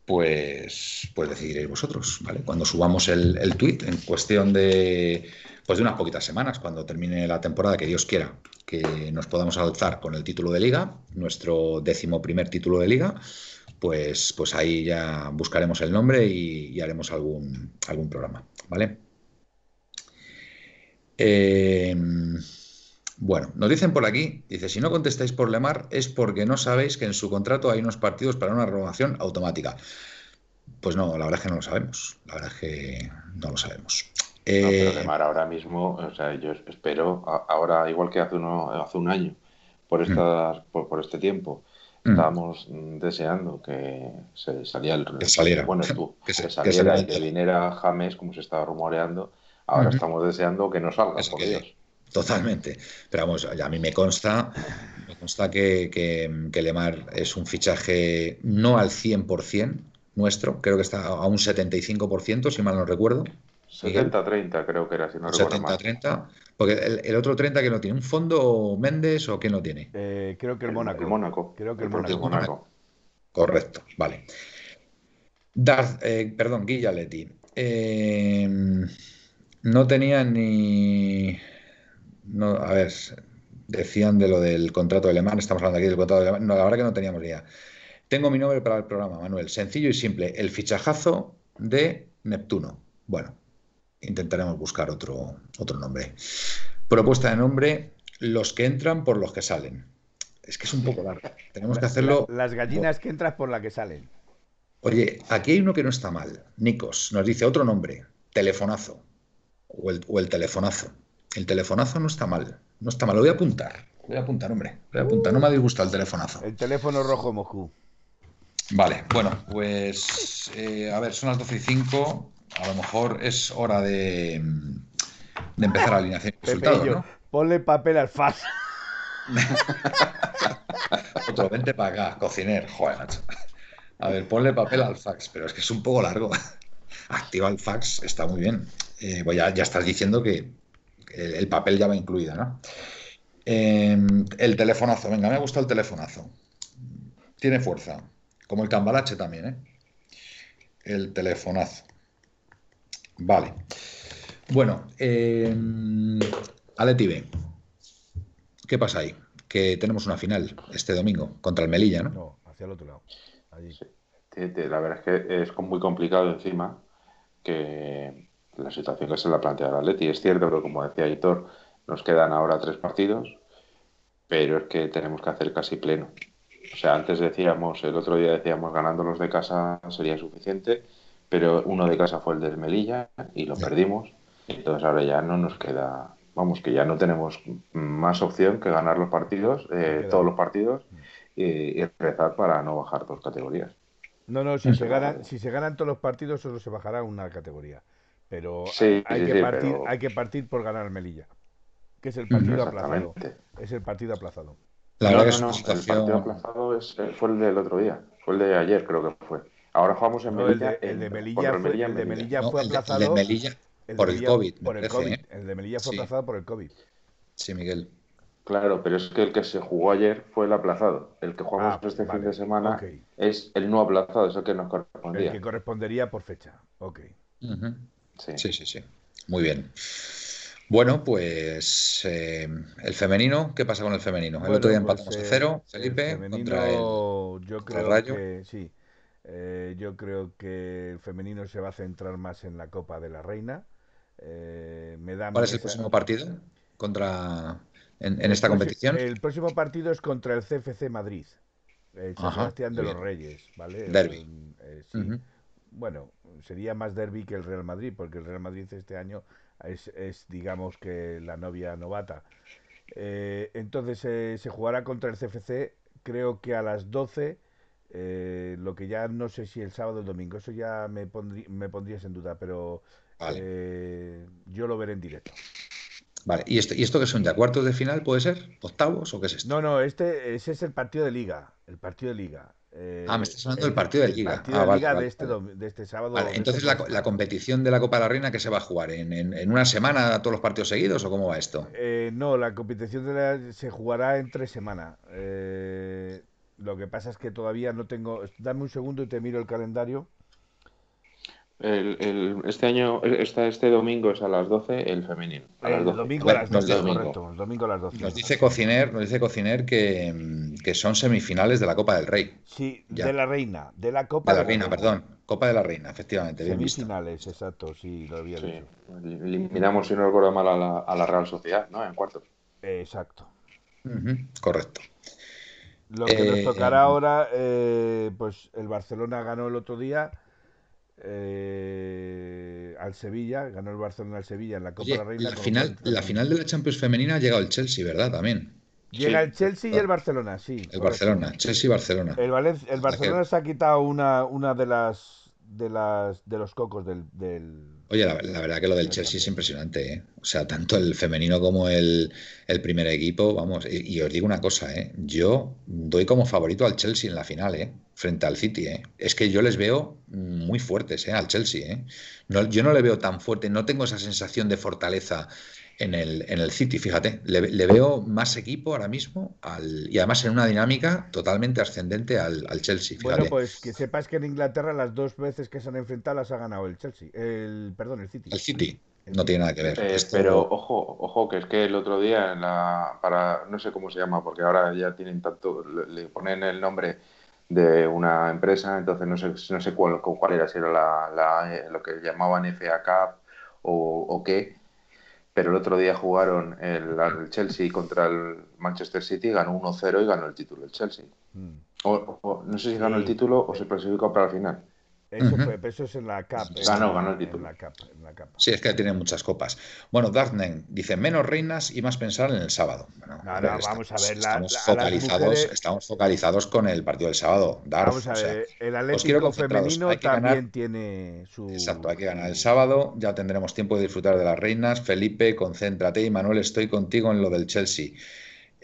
pues, pues decidiréis vosotros. Cuando subamos el, el tweet, en cuestión de, pues de unas poquitas semanas, cuando termine la temporada, que Dios quiera, que nos podamos alzar con el título de liga, nuestro décimo primer título de liga, pues, pues ahí ya buscaremos el nombre y, haremos algún, algún programa, ¿vale? Eh, bueno, nos dicen por aquí, dice, si no contestáis por Lemar es porque no sabéis que en su contrato hay unos partidos para una renovación automática. Pues no, la verdad es que no lo sabemos. La verdad es que no lo sabemos. No, pero eh, Lemar ahora mismo, o sea, yo espero, ahora igual que hace, uno, hace un año, por, mm. estas, por, este tiempo, mm. estábamos deseando que se saliera el... Que saliera. Bueno, [laughs] tú, que, saliera y que viniera James, como se estaba rumoreando. Ahora estamos deseando que no salga, por Dios. Totalmente. Pero vamos, a mí me consta, me consta que, que, Lemar es un fichaje no al 100% nuestro, creo que está a un 75%, si mal no recuerdo. 70-30 creo que era, si no 70-30. Porque el, otro 30 que no tiene, ¿un fondo Méndez o qué no tiene? Eh, creo que el, Mónaco. El Mónaco. Creo que el, Mónaco. Correcto, vale. Darth, eh, perdón, Guillaletti. Eh, no tenía ni no, a ver, decían de lo del contrato de alemán, estamos hablando aquí del contrato de alemán, no, la verdad que no teníamos idea. Tengo mi nombre para el programa, Manuel, sencillo y simple, el fichajazo de Neptuno. Bueno, intentaremos buscar otro, otro nombre. Propuesta de nombre, los que entran por los que salen. Es que es un poco largo. [laughs] Tenemos que hacerlo. Las gallinas que entran por las que salen. Oye, aquí hay uno que no está mal. Nikos nos dice otro nombre, telefonazo. O el, o el telefonazo. El telefonazo no está mal. No está mal. Lo voy a apuntar. Voy a apuntar, hombre. Voy a apuntar. No me ha disgustado el telefonazo. El teléfono rojo Moscú. Vale, bueno, pues eh, a ver, son las 12 y 5. A lo mejor es hora de, de empezar la alineación ¿no? Ponle papel al fax. [laughs] Otro, vente para acá, cociner. Joder, A ver, ponle papel al fax, pero es que es un poco largo. Activa el fax, está muy bien. Eh, ya, ya estás diciendo que, el, papel ya va incluido, ¿no? Em, el telefonazo, venga, me ha gustado el telefonazo. Tiene fuerza, como el cambalache también, ¿eh? El telefonazo. Vale. Bueno, eh, Aleti ¿qué pasa ahí? Que tenemos una final este domingo contra el Melilla, ¿no? No, hacia el otro lado. La verdad es que es muy complicado encima que la situación que se la plantea el Atleti. Es cierto que, como decía Hitor, nos quedan ahora tres partidos, pero es que tenemos que hacer casi pleno. O sea, antes decíamos, el otro día decíamos ganando los de casa sería suficiente, pero uno de casa fue el del Melilla y lo perdimos. Entonces ahora ya no nos queda, vamos, que ya no tenemos más opción que ganar los partidos, eh, todos los partidos y, y, rezar para no bajar dos categorías. No, no, si se, ganan, si se ganan todos los partidos solo se bajará una categoría. Pero hay, que partir, hay que partir por ganar Melilla, que es el partido aplazado. Es el partido aplazado. La no, no, no, el partido aplazado es, eh, fue el del otro día, fue el de ayer creo que fue. Ahora jugamos en Melilla. el, de, Melilla fue, el de Melilla fue aplazado. El de Melilla por el COVID. Por el, COVID. el de Melilla fue aplazado por el COVID. Sí, Miguel. Claro, pero es que el que se jugó ayer fue el aplazado. El que jugamos ah, este fin de semana es el no aplazado, es el que nos correspondía. El que correspondería por fecha. Ok. Sí. sí, sí, Muy bien. Bueno, pues eh, el femenino, ¿qué pasa con el femenino? El otro día pues, empatamos a cero, Felipe, contra el, yo creo Rayo. Que, sí, eh, yo creo que el femenino se va a centrar más en la Copa de la Reina. Eh, me da ¿Cuál es el próximo partido contra en, esta competición? El próximo partido es contra el CFC Madrid, el San Sebastián de los Reyes, ¿vale? Derby. sí. Bueno, sería más derby que el Real Madrid, porque el Real Madrid este año es, digamos que la novia novata. Eh, entonces eh, se jugará contra el CFC, creo que a las 12 Eh, lo que ya no sé si el sábado o el domingo, eso ya me, pondría, me pondrías en duda, pero yo lo veré en directo. Vale, ¿Y esto, ¿y esto qué son ya? ¿Cuartos de final puede ser? ¿Octavos o qué es esto? No, no, este ese es el partido de liga. El partido de liga. Eh, ah, me estás hablando del partido de liga. El partido ah, de liga de, este, de este sábado. Vale, entonces la, la, competición de la Copa de la Reina, ¿qué se va a jugar? ¿En, en, una semana todos los partidos seguidos o cómo va esto? Eh, no, la competición de la, se jugará en tres semanas. Eh, lo que pasa es que todavía no tengo. Dame un segundo y te miro el calendario. El, este año, este, este domingo es a las 12 el femenino. el domingo a las 12, correcto. El domingo a las 12. Nos dice Cociner, nos dice Cociner que, que son semifinales de la Copa del Rey. Sí, de la Reina, de la Copa de la, Reina, perdón. Copa de la Reina, efectivamente. Semifinales, exacto, sí, lo había dicho. Eliminamos, si no recuerdo mal, a la, a la Real Sociedad, ¿no? En cuartos. Exacto. correcto. Lo que nos eh, tocará ahora, eh, pues el Barcelona ganó el otro día eh, al Sevilla, ganó el Barcelona al Sevilla en la Copa de la Reina. La final, la final de la Champions femenina ha llegado el Chelsea, ¿verdad? También. Llega el Chelsea y el Barcelona, sí. El Barcelona, Chelsea y Barcelona. El, el Barcelona se ha quitado una, una de las de las de los cocos del, Oye, la, verdad que lo del Chelsea es impresionante, ¿eh? O sea, tanto el femenino como el, primer equipo, vamos, y, os digo una cosa, ¿eh? Yo doy como favorito al Chelsea en la final, ¿eh? Frente al City, ¿eh? Es que yo les veo muy fuertes, ¿eh? Al Chelsea, ¿eh? No, yo no le veo tan fuerte, no tengo esa sensación de fortaleza en el, en el City, fíjate. Le, veo más equipo ahora mismo al, y además en una dinámica totalmente ascendente al, Chelsea. Bueno, pues que sepas que en Inglaterra las dos veces que se han enfrentado las ha ganado el Chelsea. El, perdón, el City. El City. No tiene nada que ver. Eh, pero ojo, ojo, que es que el otro día en la, para, no sé cómo se llama, porque ahora ya tienen tanto, le, ponen el nombre de una empresa, entonces no sé, no sé cuál, cuál era, si era la, eh, lo que llamaban FA Cup o, o qué, pero el otro día jugaron el, Chelsea contra el Manchester City, ganó 1-0 y ganó el título el Chelsea. Mm. O, no sé si ganó el título o se clasificó para la final. Eso, fue, eso es en la CAP. Ganó, ganó el título. En la, CAP, Sí, es que tiene muchas copas. Bueno, Darknen dice menos reinas y más pensar en el sábado. Bueno, no, no, vamos a ver. estamos, focalizados, estamos focalizados con el partido del sábado. vamos a ver, el Atlético femenino también tiene su. Exacto, hay que ganar el sábado. Ya tendremos tiempo de disfrutar de las reinas. Felipe, concéntrate. Y Manuel, estoy contigo en lo del Chelsea.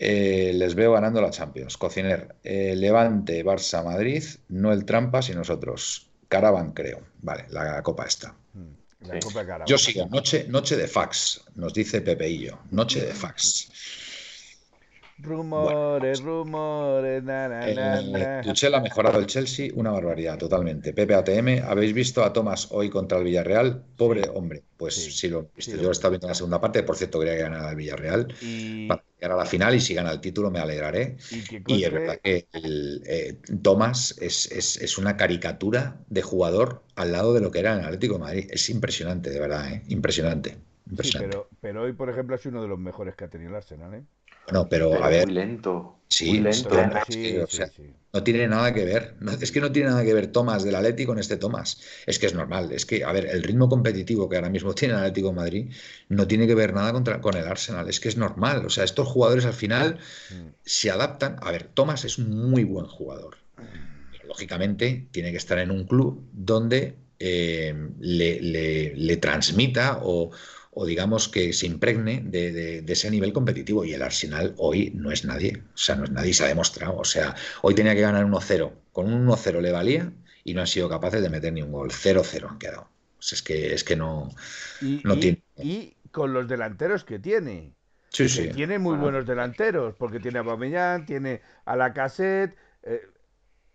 Eh, les veo ganando la Champions. Cociner, eh, Levante, Barça, Madrid, no el Trampas y nosotros. Caravan, creo. Vale, la copa está. Mm, Yo sigo, noche, noche de fax, nos dice Pepeillo. Noche de fax. Rumores, rumores, na, na, Tuchel ha mejorado el Chelsea, una barbaridad, totalmente. Pepe ATM, ¿habéis visto a Tomás hoy contra el Villarreal? Pobre hombre, pues sí, lo he visto. Yo lo estaba viendo en la segunda parte, por cierto, quería que ganara el Villarreal para llegar a la final y si gana el título me alegraré. Y, es verdad que el, eh, Tomás es, es, es, una caricatura de jugador al lado de lo que era el Atlético de Madrid. Es impresionante, de verdad, ¿eh? impresionante. Pero, pero hoy, por ejemplo, es uno de los mejores que ha tenido el Arsenal, ¿eh? No, pero, a ver. Muy lento. Sí, lento. no tiene nada que ver. es que no tiene nada que ver Tomás del Atlético con este Tomás. Es que es normal. Es que, a ver, el ritmo competitivo que ahora mismo tiene el Atlético Madrid no tiene que ver nada contra, con el Arsenal. Es que es normal. O sea, estos jugadores al final mm. se adaptan. A ver, Tomás es un muy buen jugador. lógicamente, tiene que estar en un club donde eh, le transmita o o digamos que se impregne de, ese nivel competitivo. Y el Arsenal hoy no es nadie, o sea, no es nadie, se ha demostrado. O sea, hoy tenía que ganar 1-0, con un 1-0 le valía y no han sido capaces de meter ni un gol. 0-0 han quedado. O sea, es que, es que no, y, no tiene. Y con los delanteros que tiene. Sí, sí. Tiene muy buenos delanteros, porque tiene a Bamellán, tiene a la cassette. Eh,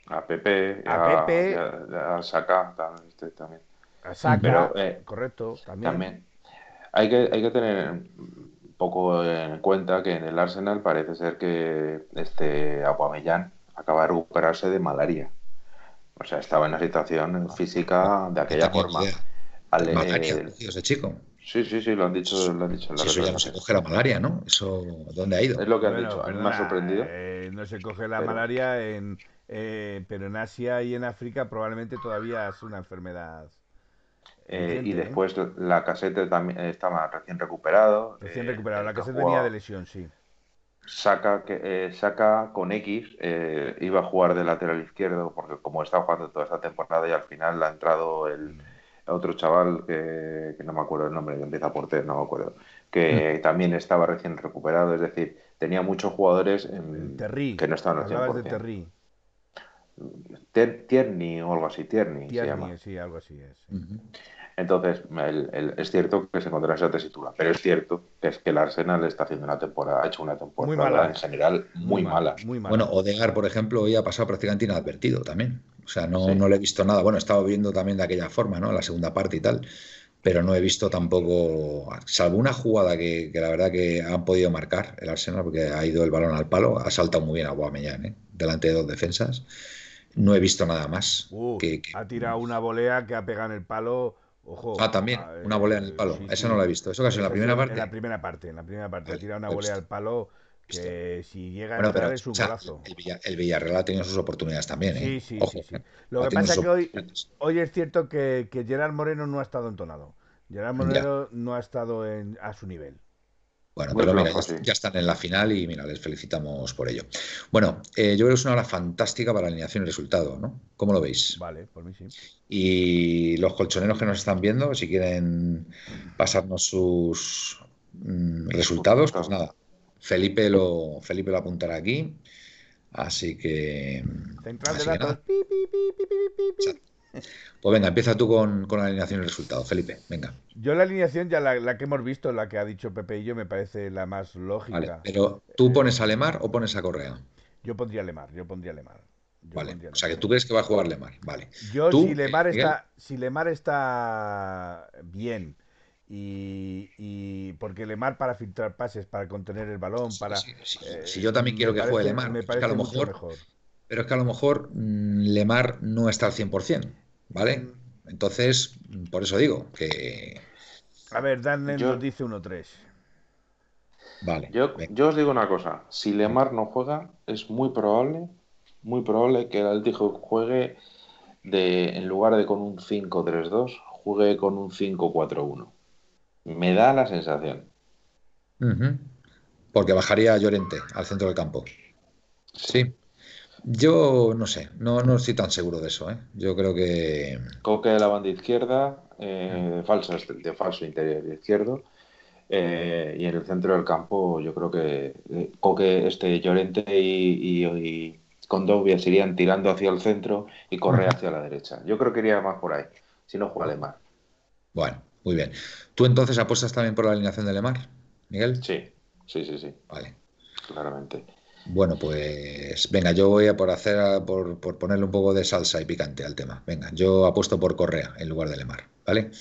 a Pepe, a, Pepe, a, Saka este, también. A Saka, eh, correcto, también. también. Hay que, hay que tener un poco en cuenta que en el Arsenal parece ser que este Aguamellán acaba de recuperarse de malaria. O sea, estaba en una situación física de aquella forma. Al, malaria, ese chico. Sí, sí, sí, lo han dicho, lo han dicho en la Eso ya no se coge la malaria, ¿no? Eso, ¿dónde ha ido? Es lo que han dicho, me ha sorprendido. Eh, no se coge la malaria, en, eh, pero en Asia y en África probablemente todavía es una enfermedad eh, y ¿eh? después la caseta también estaba recién recuperado. Recién recuperado, la caseta venía de lesión, sí. saca, que, eh, saca con X, eh, iba a jugar de lateral izquierdo, porque como está jugando toda esta temporada y al final ha entrado el otro chaval que, no me acuerdo el nombre, que empieza por T, no me acuerdo, que mm. también estaba recién recuperado, es decir, tenía muchos jugadores en, que no estaban al 100%. de Terry. Tierney o algo así, Tierney, se llama. sí, algo así es. Entonces, es cierto que se encontrará esa tesitura, pero es cierto que es que el Arsenal está haciendo una temporada, ha hecho una temporada en general muy, mala. Bueno, Odegar, por ejemplo, hoy ha pasado prácticamente inadvertido también. O sea, no, no le he visto nada. Bueno, he estado viendo también de aquella forma, ¿no? La segunda parte y tal. Pero no he visto tampoco, salvo una jugada que, la verdad que han podido marcar el Arsenal, porque ha ido el balón al palo, ha saltado muy bien a Guamellán, ¿eh? delante de dos defensas. No he visto nada más. Uh, que, ha tirado una volea que ha pegado en el palo ah, también, ah, una volea en el palo. Eso no lo he visto. Eso casi en la primera parte. En la primera parte, en la primera parte. Ha tirado una volea al palo que si llega a entrar es un golazo. El, Villarreal ha tenido sus oportunidades también. ¿eh? Sí, sí, sí, Lo que pasa es que hoy, hoy es cierto que, que, Gerard Moreno no ha estado entonado. Gerard Moreno no ha estado en, a su nivel. Bueno, pero mira, ya, están en la final y mira, les felicitamos por ello. Bueno, eh, yo creo que es una hora fantástica para la alineación y resultado, ¿no? ¿Cómo lo veis? Vale, por mí sí. Y los colchoneros que nos están viendo, si quieren pasarnos sus mm, resultados, pues nada, Felipe lo, Felipe lo apuntará aquí. Así que. Central de datos. Pues venga, empieza tú con, la alineación y el resultado, Felipe. Venga. Yo la alineación, ya la, que hemos visto, la que ha dicho Pepe y yo, me parece la más lógica. Vale, pero ¿tú pones a Lemar o pones a Correa? Yo pondría a Lemar, yo pondría a Lemar. vale, o sea que tú crees que va a jugar Lemar, vale. Yo si Lemar está, si Lemar está bien y, porque Lemar para filtrar pases, para contener el balón, para... Eh, si yo también quiero que juegue Lemar, me parece a lo mejor, pero es que a lo mejor mm, Lemar no está al 100%, ¿vale? Mm. Entonces, por eso digo que... A ver, Dan nos dice 1-3. Vale. Yo, yo, os digo una cosa, si Lemar no juega, es muy probable, muy probable que el Atlético juegue de, en lugar de con un 5-3-2, juegue con un 5-4-1. Me da la sensación. Porque bajaría Llorente al centro del campo. Sí. Yo no sé, no, no estoy tan seguro de eso. ¿eh? Yo creo que. Coque de la banda izquierda, eh, falso, de falso interior izquierdo. Eh, y en el centro del campo, yo creo que eh, Coque, este Llorente y, y, Condovia se irían tirando hacia el centro y corre hacia la derecha. Yo creo que iría más por ahí, si no juega Lemar. Bueno, muy bien. ¿Tú entonces apuestas también por la alineación de Lemar, Miguel? Sí, sí, sí, sí. Vale. Claramente. Bueno, pues venga, yo voy a por hacer por, ponerle un poco de salsa y picante al tema. Venga, yo apuesto por Correa en lugar de Lemar, ¿vale?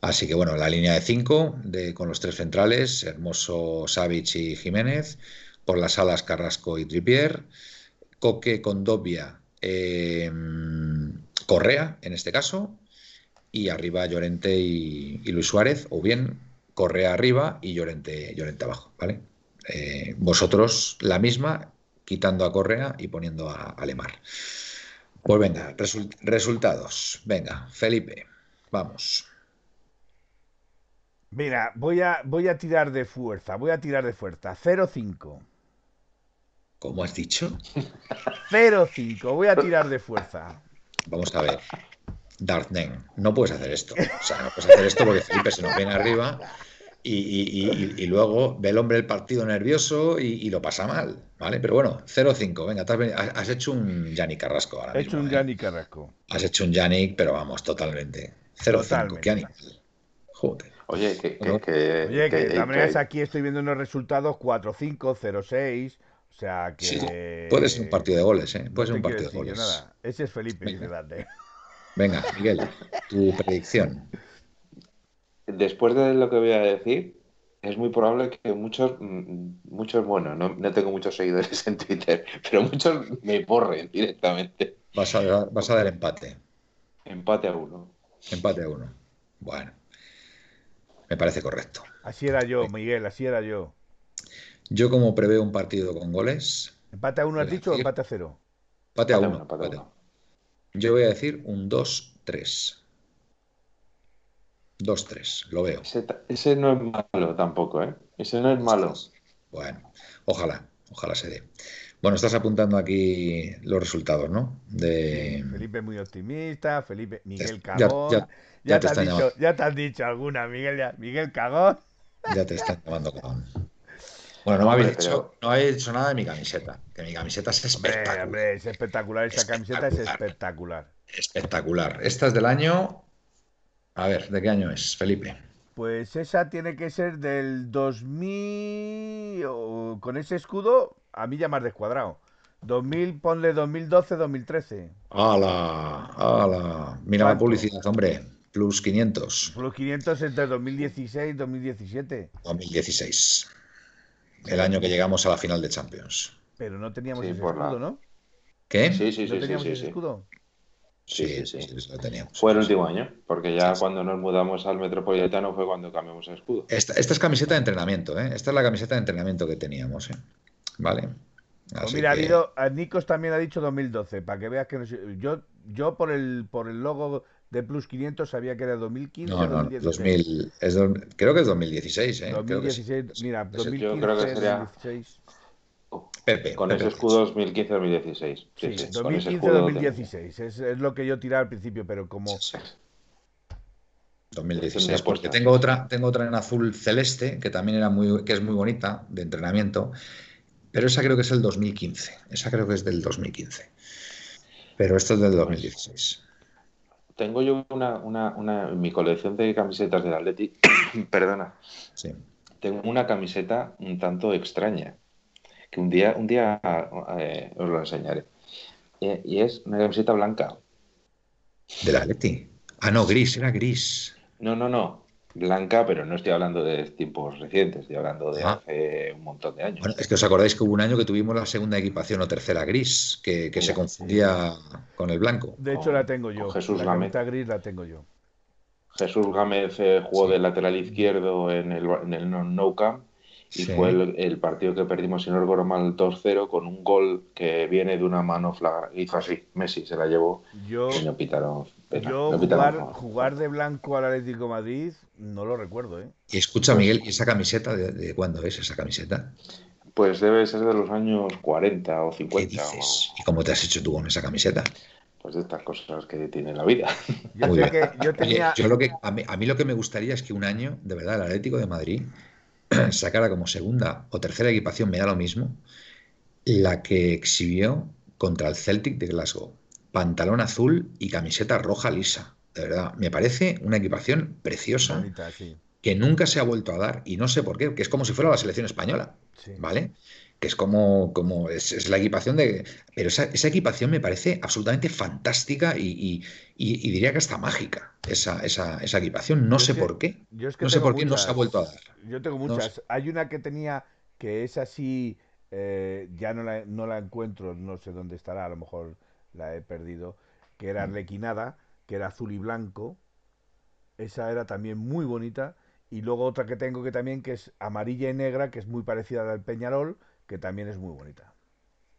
Así que bueno, la línea de 5 con los tres centrales, Hermoso, Savic y Jiménez, por las alas Carrasco y Tripier, Coque, Condovia, eh, Correa en este caso, y arriba Llorente y, Luis Suárez, o bien Correa arriba y Llorente, Llorente abajo, ¿vale? Eh, vosotros la misma, quitando a Correa y poniendo a, Alemar. Pues venga, resultados. Venga, Felipe, vamos. Mira, voy a, voy a tirar de fuerza, voy a tirar de fuerza. 0-5. ¿Cómo has dicho? [laughs] 0-5, voy a tirar de fuerza. Vamos a ver. Dartnen, no puedes hacer esto. O sea, no puedes hacer esto porque Felipe se nos viene arriba y, luego ve el hombre el partido nervioso y, lo pasa mal, ¿vale? Pero bueno, 0-5, venga, has, hecho un Yannick Carrasco ahora Has hecho un ¿eh? Yannick Carrasco. Has hecho un Yannick, pero vamos, totalmente. 0-5, qué animal. Joder. Oye, que, que, Oye, que, de todas maneras aquí estoy viendo unos resultados 4-5, 0-6. O sea que. Sí, puede ser un partido de goles, ¿eh? Puede ser un partido de goles. Nada. Ese es Felipe, dice Dante. Venga, Miguel, tu predicción después de lo que voy a decir, es muy probable que muchos, mm, muchos, bueno, no, tengo muchos seguidores [laughs] en Twitter, pero muchos me borren directamente. Vas a, vas a dar empate. Empate a uno. Empate a uno. Bueno, me parece correcto. Así era yo, Miguel, así era yo. Yo como preveo un partido con goles... ¿Empate a uno has dicho o empate a cero? Empate a uno. Yo voy a decir un 2-3. 2-3, lo veo. Ese, no es malo tampoco, ¿eh? Ese no es malo. Bueno, ojalá, ojalá se dé. Bueno, estás apuntando aquí los resultados, ¿no? De... Felipe muy optimista, Felipe, Miguel Cagón. Ya, te, han dicho, ya te han dicho alguna, Miguel, Miguel Cagón. Ya te están llamando Cagón. Bueno, no me habéis dicho, no habéis dicho nada de mi camiseta, que mi camiseta es espectacular. Hombre, es espectacular, esa camiseta es espectacular. Espectacular. Esta es del año. A ver, ¿de qué año es, Felipe? Pues esa tiene que ser del 2000. con ese escudo, a mí ya más descuadrado. 2000, ponle 2012, 2013. ¡Hala! ¡Hala! Mira la publicidad, hombre. Plus 500. Plus 500 entre 2016 y 2017. 2016. El año que llegamos a la final de Champions. Pero no teníamos ese escudo, ¿no? ¿Qué? Sí, sí, sí. ¿No teníamos ese escudo? Sí, sí, sí, lo teníamos. Fue el último año, porque ya cuando nos mudamos al Metropolitano fue cuando cambiamos el escudo. Esta, es camiseta de entrenamiento, ¿eh? Esta es la camiseta de entrenamiento que teníamos, ¿eh? Vale. Pues mira, ha habido, Nikos también ha dicho 2012, para que veas que yo, yo por el por el logo de Plus 500 sabía que era 2015 no, no, 2016. es, creo que es 2016, ¿eh? 2016, mira, 2015, yo creo que sería... 2016. Pepe, con ese escudo 2015-2016. Sí, 2015-2016. Es, es, lo que yo tiraba al principio, pero como. 2016, porque tengo otra, tengo otra en azul celeste, que también era muy, que es muy bonita, de entrenamiento, pero esa creo que es el 2015. Esa creo que es del 2015. Pero esto es del 2016. Tengo yo una, una, una en mi colección de camisetas del Atleti, [clears throat] perdona. Sí. Tengo una camiseta un tanto extraña que un día, un día eh, os lo enseñaré. Y, es una camiseta blanca. ¿De la Leti? Ah, no, gris, era gris. No, no, no. Blanca, pero no estoy hablando de tiempos recientes, estoy hablando de ah. hace un montón de años. Bueno, es que os acordáis que hubo un año que tuvimos la segunda equipación o tercera gris, que, se confundía con el blanco. De hecho, la tengo yo. Jesús la camiseta gris la tengo yo. Jesús Gámez eh, jugó de lateral izquierdo en el, en el no Camp y fue el, partido que perdimos, si no recuerdo mal, 2-0 con un gol que viene de una mano flagrante. Hizo así, Messi se la llevó yo, y no pitaron. yo jugar, jugar, de blanco al Atlético Madrid no lo recuerdo. ¿eh? Y escucha, Miguel, ¿y esa camiseta de, cuándo es esa camiseta? Pues debe ser de los años 40 o 50. ¿Y cómo te has hecho tú con esa camiseta? Pues de estas cosas que tiene la vida. Yo, que yo, tenía... yo lo que, a mí, a mí lo que me gustaría es que un año, de verdad, el Atlético de Madrid [clears throat] sacara como segunda o tercera equipación, me da lo mismo, la que exhibió contra el Celtic de Glasgow. Pantalón azul y camiseta roja lisa. De verdad, me parece una equipación preciosa que nunca se ha vuelto a dar y no sé por qué, que es como si fuera la selección española, ¿vale? Que es como, como es, la equipación de... Pero esa, equipación me parece absolutamente fantástica y, diría que hasta mágica, esa, esa, esa equipación. No sé por qué. no sé por qué no se ha vuelto a dar. Yo tengo muchas. Hay una que tenía que es así, eh, ya no la, no la encuentro, no sé dónde estará, a lo mejor la he perdido, que era mm. arlequinada, que era azul y blanco. Esa era también muy bonita. Y luego otra que tengo que también que es amarilla y negra, que es muy parecida al Peñarol, que también es muy bonita.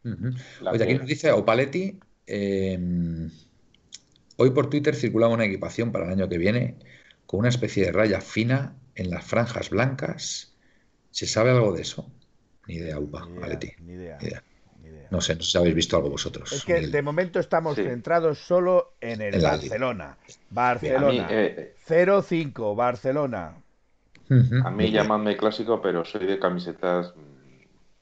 Oye, aquí nos dice Opaletti, em, hoy por Twitter circulaba una equipación para el año que viene con una especie de raya fina en las franjas blancas. ¿Se sabe algo de eso? Ni idea, Upa, ni idea, No sé, no sé si habéis visto algo vosotros. Es que de momento estamos centrados solo en el Barcelona. Barcelona. 0-5, Barcelona. A mí llamadme clásico, pero soy de camisetas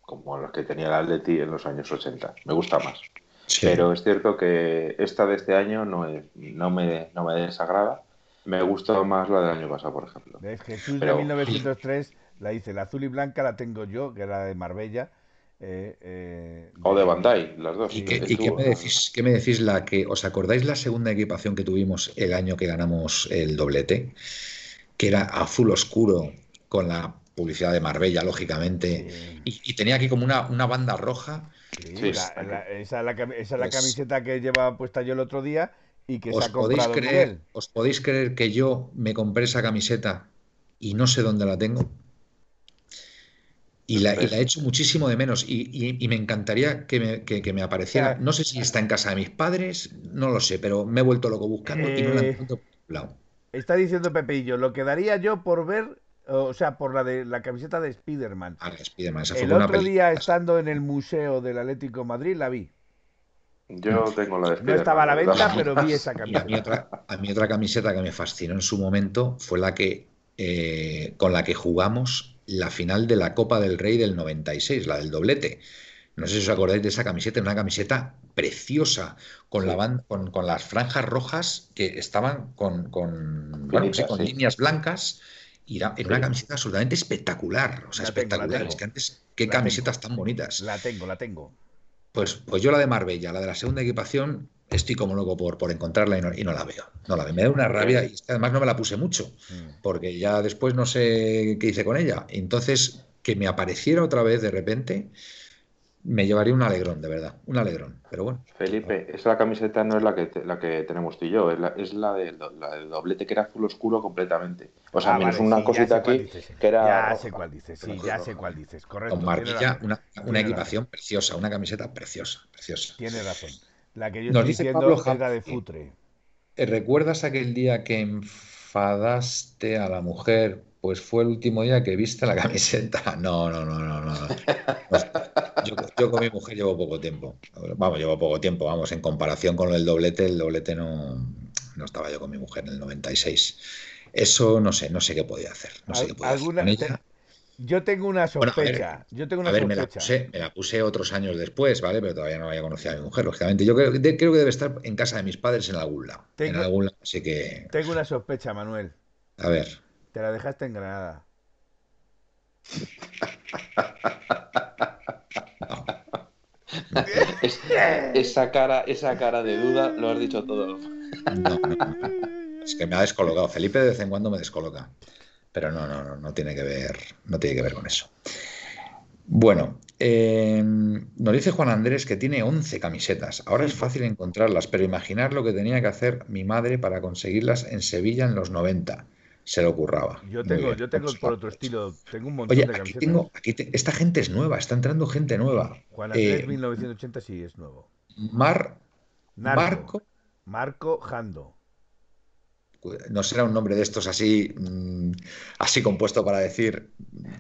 como las que tenía el Atleti en los años 80. Me gusta más. Pero es cierto que esta de este año no, no, me, no me desagrada. Me gusta más la del año pasado, por ejemplo. De Jesús de 1903 la hice, la azul y blanca la tengo yo, que era de Marbella. Eh, eh, o de Bandai, las dos. ¿Y, qué, me decís, qué, me decís, la que, os acordáis la segunda equipación que tuvimos el año que ganamos el doblete? Que era azul oscuro con la publicidad de Marbella, lógicamente, y, tenía aquí como una, una banda roja. esa, es la, pues camiseta que llevaba puesta yo el otro día y que os se ha podéis creer, ¿Os podéis creer que yo me compré esa camiseta y no sé dónde la tengo? Y la, he hecho muchísimo de menos. Y, me encantaría que me, que, me, apareciera. No sé si está en casa de mis padres, no lo sé, pero me he vuelto loco buscando y no la encuentro por lado. Está diciendo Pepe y yo, lo que daría yo por ver o sea, por la de la camiseta de Spiderman. Ah, Spiderman. Esa el otro día, estando en el Museo del Atlético de Madrid, la vi. Yo tengo la de No estaba a la venta, pero vi esa [laughs] camiseta. A mí, otra, camiseta que me fascinó en su momento fue la que eh, con la que jugamos la final de la Copa del Rey del 96, la del doblete. No sé si os acordáis de esa camiseta, una camiseta preciosa, con, la con, con, las franjas rojas que estaban con, con, con líneas blancas. Y era, una camiseta absolutamente espectacular. O sea, espectacular. es que antes, qué camisetas tan bonitas. La tengo, la tengo. Pues, pues yo la de Marbella, la de la segunda equipación, estoy como loco por, por encontrarla y no, la veo. No la veo. Me da una rabia y además no me la puse mucho, mm. porque ya después no sé qué hice con ella. Entonces, que me apareciera otra vez de repente, me llevaría un alegrón, de verdad, un alegrón. Pero bueno. Felipe, esa camiseta no es la que, la que tenemos tú y yo, es la, es la, del, doblete que era azul oscuro completamente. O sea, ah, menos una cosita aquí que era. Ya sé cuál dices, sí, ya sé cuál dices, correcto. Con Marbella, una, una equipación preciosa, una camiseta preciosa, preciosa. Tiene razón. La que yo estoy diciendo era de futre. Eh, ¿Recuerdas aquel día que enfadaste a la mujer pues fue el último día que viste la camiseta. [laughs] No, no, no, no, no. Yo, con mi mujer llevo poco tiempo. Vamos, llevo poco tiempo, vamos, en comparación con el doblete, el doblete no, no estaba yo con mi mujer en el 96. Eso no sé, no sé qué podía hacer. No sé qué podía hacer Yo tengo una sospecha. yo tengo una a ver, Me, la puse, me la puse otros años después, ¿vale? Pero todavía no había conocido a mi mujer, lógicamente. Yo creo, creo que debe estar en casa de mis padres en algún lado. en algún lado, así que. Tengo una sospecha, Manuel. A ver. Te la dejaste en Granada. [laughs] esa, cara, esa cara de duda lo has dicho todo. Es que me ha descolocado. Felipe de vez en cuando me descoloca. Pero no, no, no, no tiene que ver, no tiene que ver con eso. Bueno, eh, nos dice Juan Andrés que tiene 11 camisetas. Ahora es fácil encontrarlas, pero imaginar lo que tenía que hacer mi madre para conseguirlas en Sevilla en los 90 se lo ocurraba. Yo tengo, yo tengo por otro estilo, tengo un montón de aquí tengo, aquí esta gente es nueva, está entrando gente nueva. Juan Andrés, 1980 eh, sí es nuevo. Mar, Marco. Marco Jando. No será un nombre de estos así, mm, así compuesto para decir,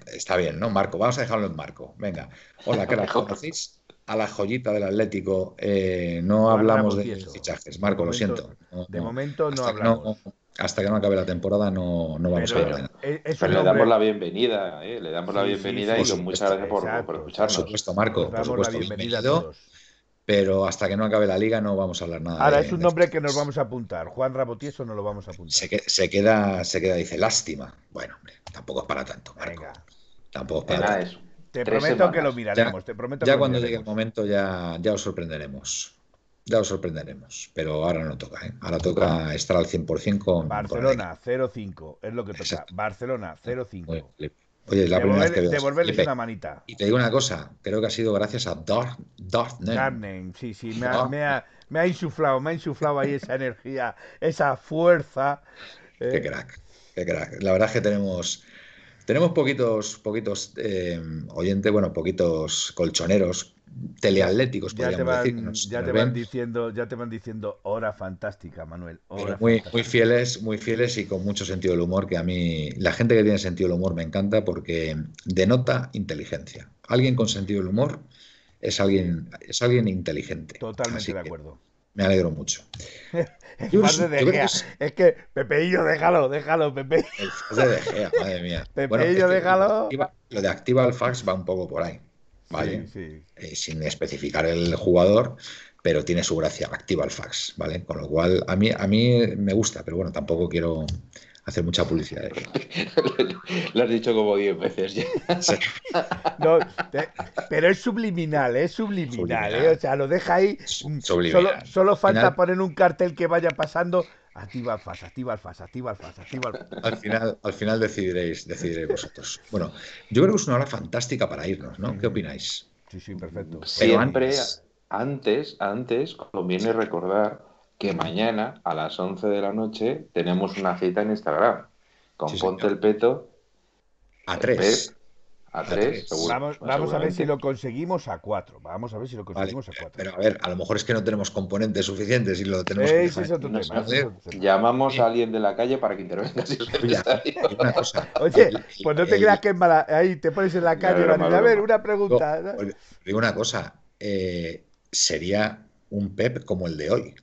está bien, ¿no? Marco, vamos a dejarlo en Marco. Venga. Hola, ¿qué la [laughs] conocéis? A la joyita del Atlético. Eh, no hablamos de fichajes. Marco, lo siento. de momento no hablamos hasta que no acabe la temporada no, no vamos a hablar Pero le damos la bienvenida, ¿eh? le damos la bienvenida y muchas gracias por, escucharnos. Por supuesto, Marco, por supuesto, bienvenido. Pero hasta que no acabe la liga no vamos a hablar nada. Ahora es un nombre que nos vamos a apuntar. Juan Rabotieso no lo vamos a apuntar. Se, queda, se queda, dice, lástima. Bueno, hombre, tampoco es para tanto, Marco. Tampoco es para tanto. Te prometo que lo miraremos. Ya, te prometo ya cuando llegue el momento ya, ya os sorprenderemos ya os sorprenderemos, pero ahora no toca. ¿eh? Ahora toca estar al 100% con. Barcelona 0-5, es lo que toca. Barcelona 0-5. Oye, la primera vez que Devolverles una manita. Y te digo una cosa, creo que ha sido gracias a Darth Darnen. sí, sí, me ha, me, ha, me ha, insuflado, me ha insuflado ahí esa energía, esa fuerza. ¿eh? Qué crack, qué crack. La verdad es que tenemos. Tenemos poquitos, poquitos eh, oyentes, bueno, poquitos colchoneros teleatléticos, ya te van, ya te van diciendo, ya te van diciendo hora fantástica, Manuel. muy, muy fieles, muy fieles y con mucho sentido del humor, que a mí la gente que tiene sentido del humor me encanta porque denota inteligencia. Alguien con sentido del humor es alguien, es alguien inteligente. Totalmente de acuerdo. Me alegro mucho. [laughs] es, que Pepeillo, déjalo, déjalo, Pepe. de madre mía. [laughs] Pepeillo, déjalo. lo de activa el fax va un poco por ahí. ¿Vale? Eh, sin especificar el jugador, pero tiene su gracia, activa el fax, ¿vale? Con lo cual, a mí, a mí me gusta, pero bueno, tampoco quiero hacer mucha publicidad. [laughs] Lo has dicho como 10 veces ya. [laughs] pero es subliminal, es subliminal, ¿eh? o sea, lo deja ahí. Solo, solo, falta poner un cartel que vaya pasando Activa el FAS, activa el FAS, activa el FAS, activa el Al final, al final decidiréis, decidiréis vosotros. Bueno, yo creo que es una hora fantástica para irnos, ¿no? ¿Qué opináis? Sí, sí, perfecto. Siempre, antes, antes, conviene recordar que mañana a las 11 de la noche tenemos una cita en Instagram con Ponte el Peto. A tres. A tres, Vamos, vamos a ver si lo conseguimos a cuatro. Vamos a ver si lo conseguimos a cuatro. Pero a ver, a lo mejor es que no tenemos componentes suficientes y lo tenemos que Llamamos a alguien de la calle para que intervenga. [laughs] Oye, pues no te creas que es mala. Ahí te pones en la calle. a ver, una pregunta. digo una cosa. Eh, sería un Pep como el de hoy.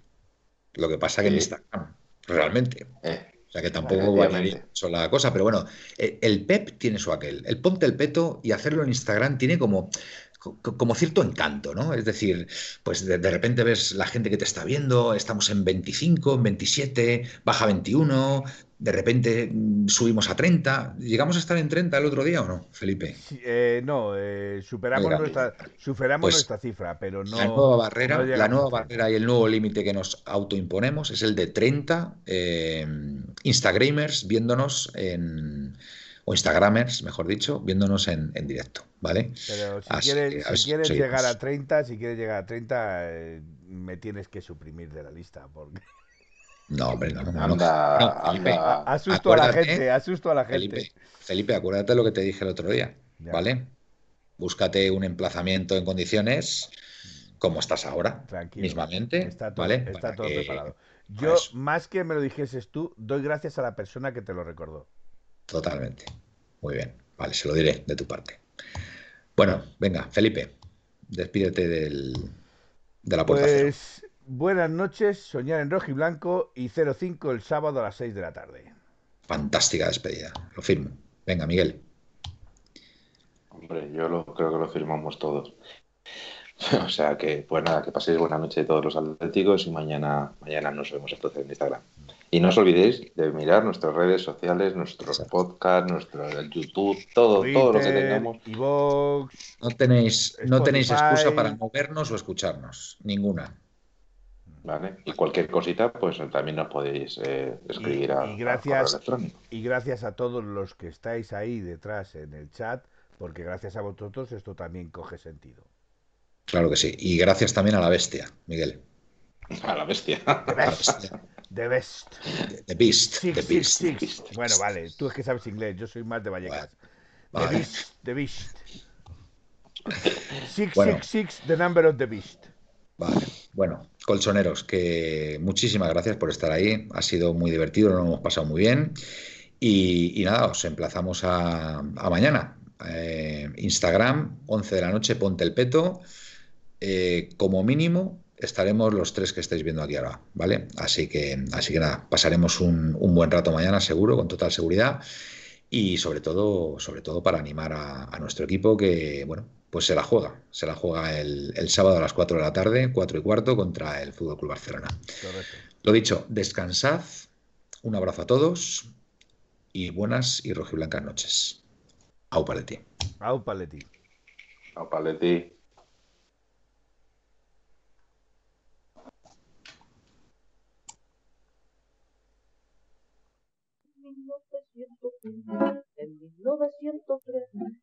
Lo que pasa que en Instagram, realmente. Eh. O sea que tampoco va a mucho la cosa, pero bueno, eh, el PEP tiene su aquel. El ponte el peto y hacerlo en Instagram tiene como, como cierto encanto, ¿no? Es decir, pues de, repente ves la gente que te está viendo, estamos en 25, en 27, baja 21, de repente mm, subimos a 30. ¿Llegamos a estar en 30 el otro día o no, Felipe? Eh, no, eh, superamos, nuestra, superamos pues nuestra cifra, pero no. La nueva barrera, la nueva barrera y el nuevo límite que nos autoimponemos es el de 30 eh, Instagramers viéndonos en. O Instagramers, mejor dicho, viéndonos en, directo, ¿vale? Pero si quieres, llegar a 30, si quieres llegar a 30, me tienes que suprimir de la lista, porque. No, hombre, no, no. Asusto a la gente, asusto a la gente. Felipe, acuérdate de lo que te dije el otro día, ¿vale? Búscate un emplazamiento en condiciones como estás ahora, mismamente, está todo, ¿vale? Está todo preparado. Yo, más que me lo dijeses tú, doy gracias a la persona que te lo recordó. Totalmente. Muy bien. Vale, se lo diré de tu parte. Bueno, venga, Felipe, despídete del, de la puerta. Pues Buenas noches, soñar en rojo y blanco y 05 el sábado a las 6 de la tarde. Fantástica despedida, lo firmo. Venga, Miguel. Hombre, yo lo, creo que lo firmamos todos. [laughs] o sea que, pues nada, que paséis buena noche todos los atléticos y mañana, mañana nos vemos entonces en Instagram. Y no os olvidéis de mirar nuestras redes sociales, nuestros podcasts, nuestro YouTube, todo, todo lo que tengamos. no tenéis, no tenéis excusa para movernos o escucharnos, ninguna. Y cualquier cosita, pues también nos podéis eh, escribir a, gracias, Y gracias a todos los que estáis ahí detrás en el chat, porque gracias a vosotros esto también coge sentido. Claro que sí. Y gracias también a la bestia, Miguel. [laughs] [laughs] A la bestia. The best. The best. The beast. the beast. Bueno, vale. Tú es que sabes inglés. Yo soy más de Vallecas. The beast. The beast. [laughs] Six, six, six, the number of the beast. Vale. Bueno, colchoneros, que muchísimas gracias por estar ahí. Ha sido muy divertido, lo hemos pasado muy bien. Y, nada, os emplazamos a, mañana. Eh, Instagram, 11 de la noche, ponte el peto. Eh, como mínimo, estaremos los tres que estáis viendo aquí ahora, ¿vale? Así que, así que nada, pasaremos un, buen rato mañana, seguro, con total seguridad. Y sobre todo, sobre todo para animar a, a nuestro equipo que, bueno, pues se la juega. Se la juega el, sábado a las 4 de la tarde, 4 y cuarto, contra el Fútbol Club Barcelona. Lo dicho, descansad, un abrazo a todos y buenas y rojiblancas noches. Au paleti. Au paleti. Au paleti. En 1903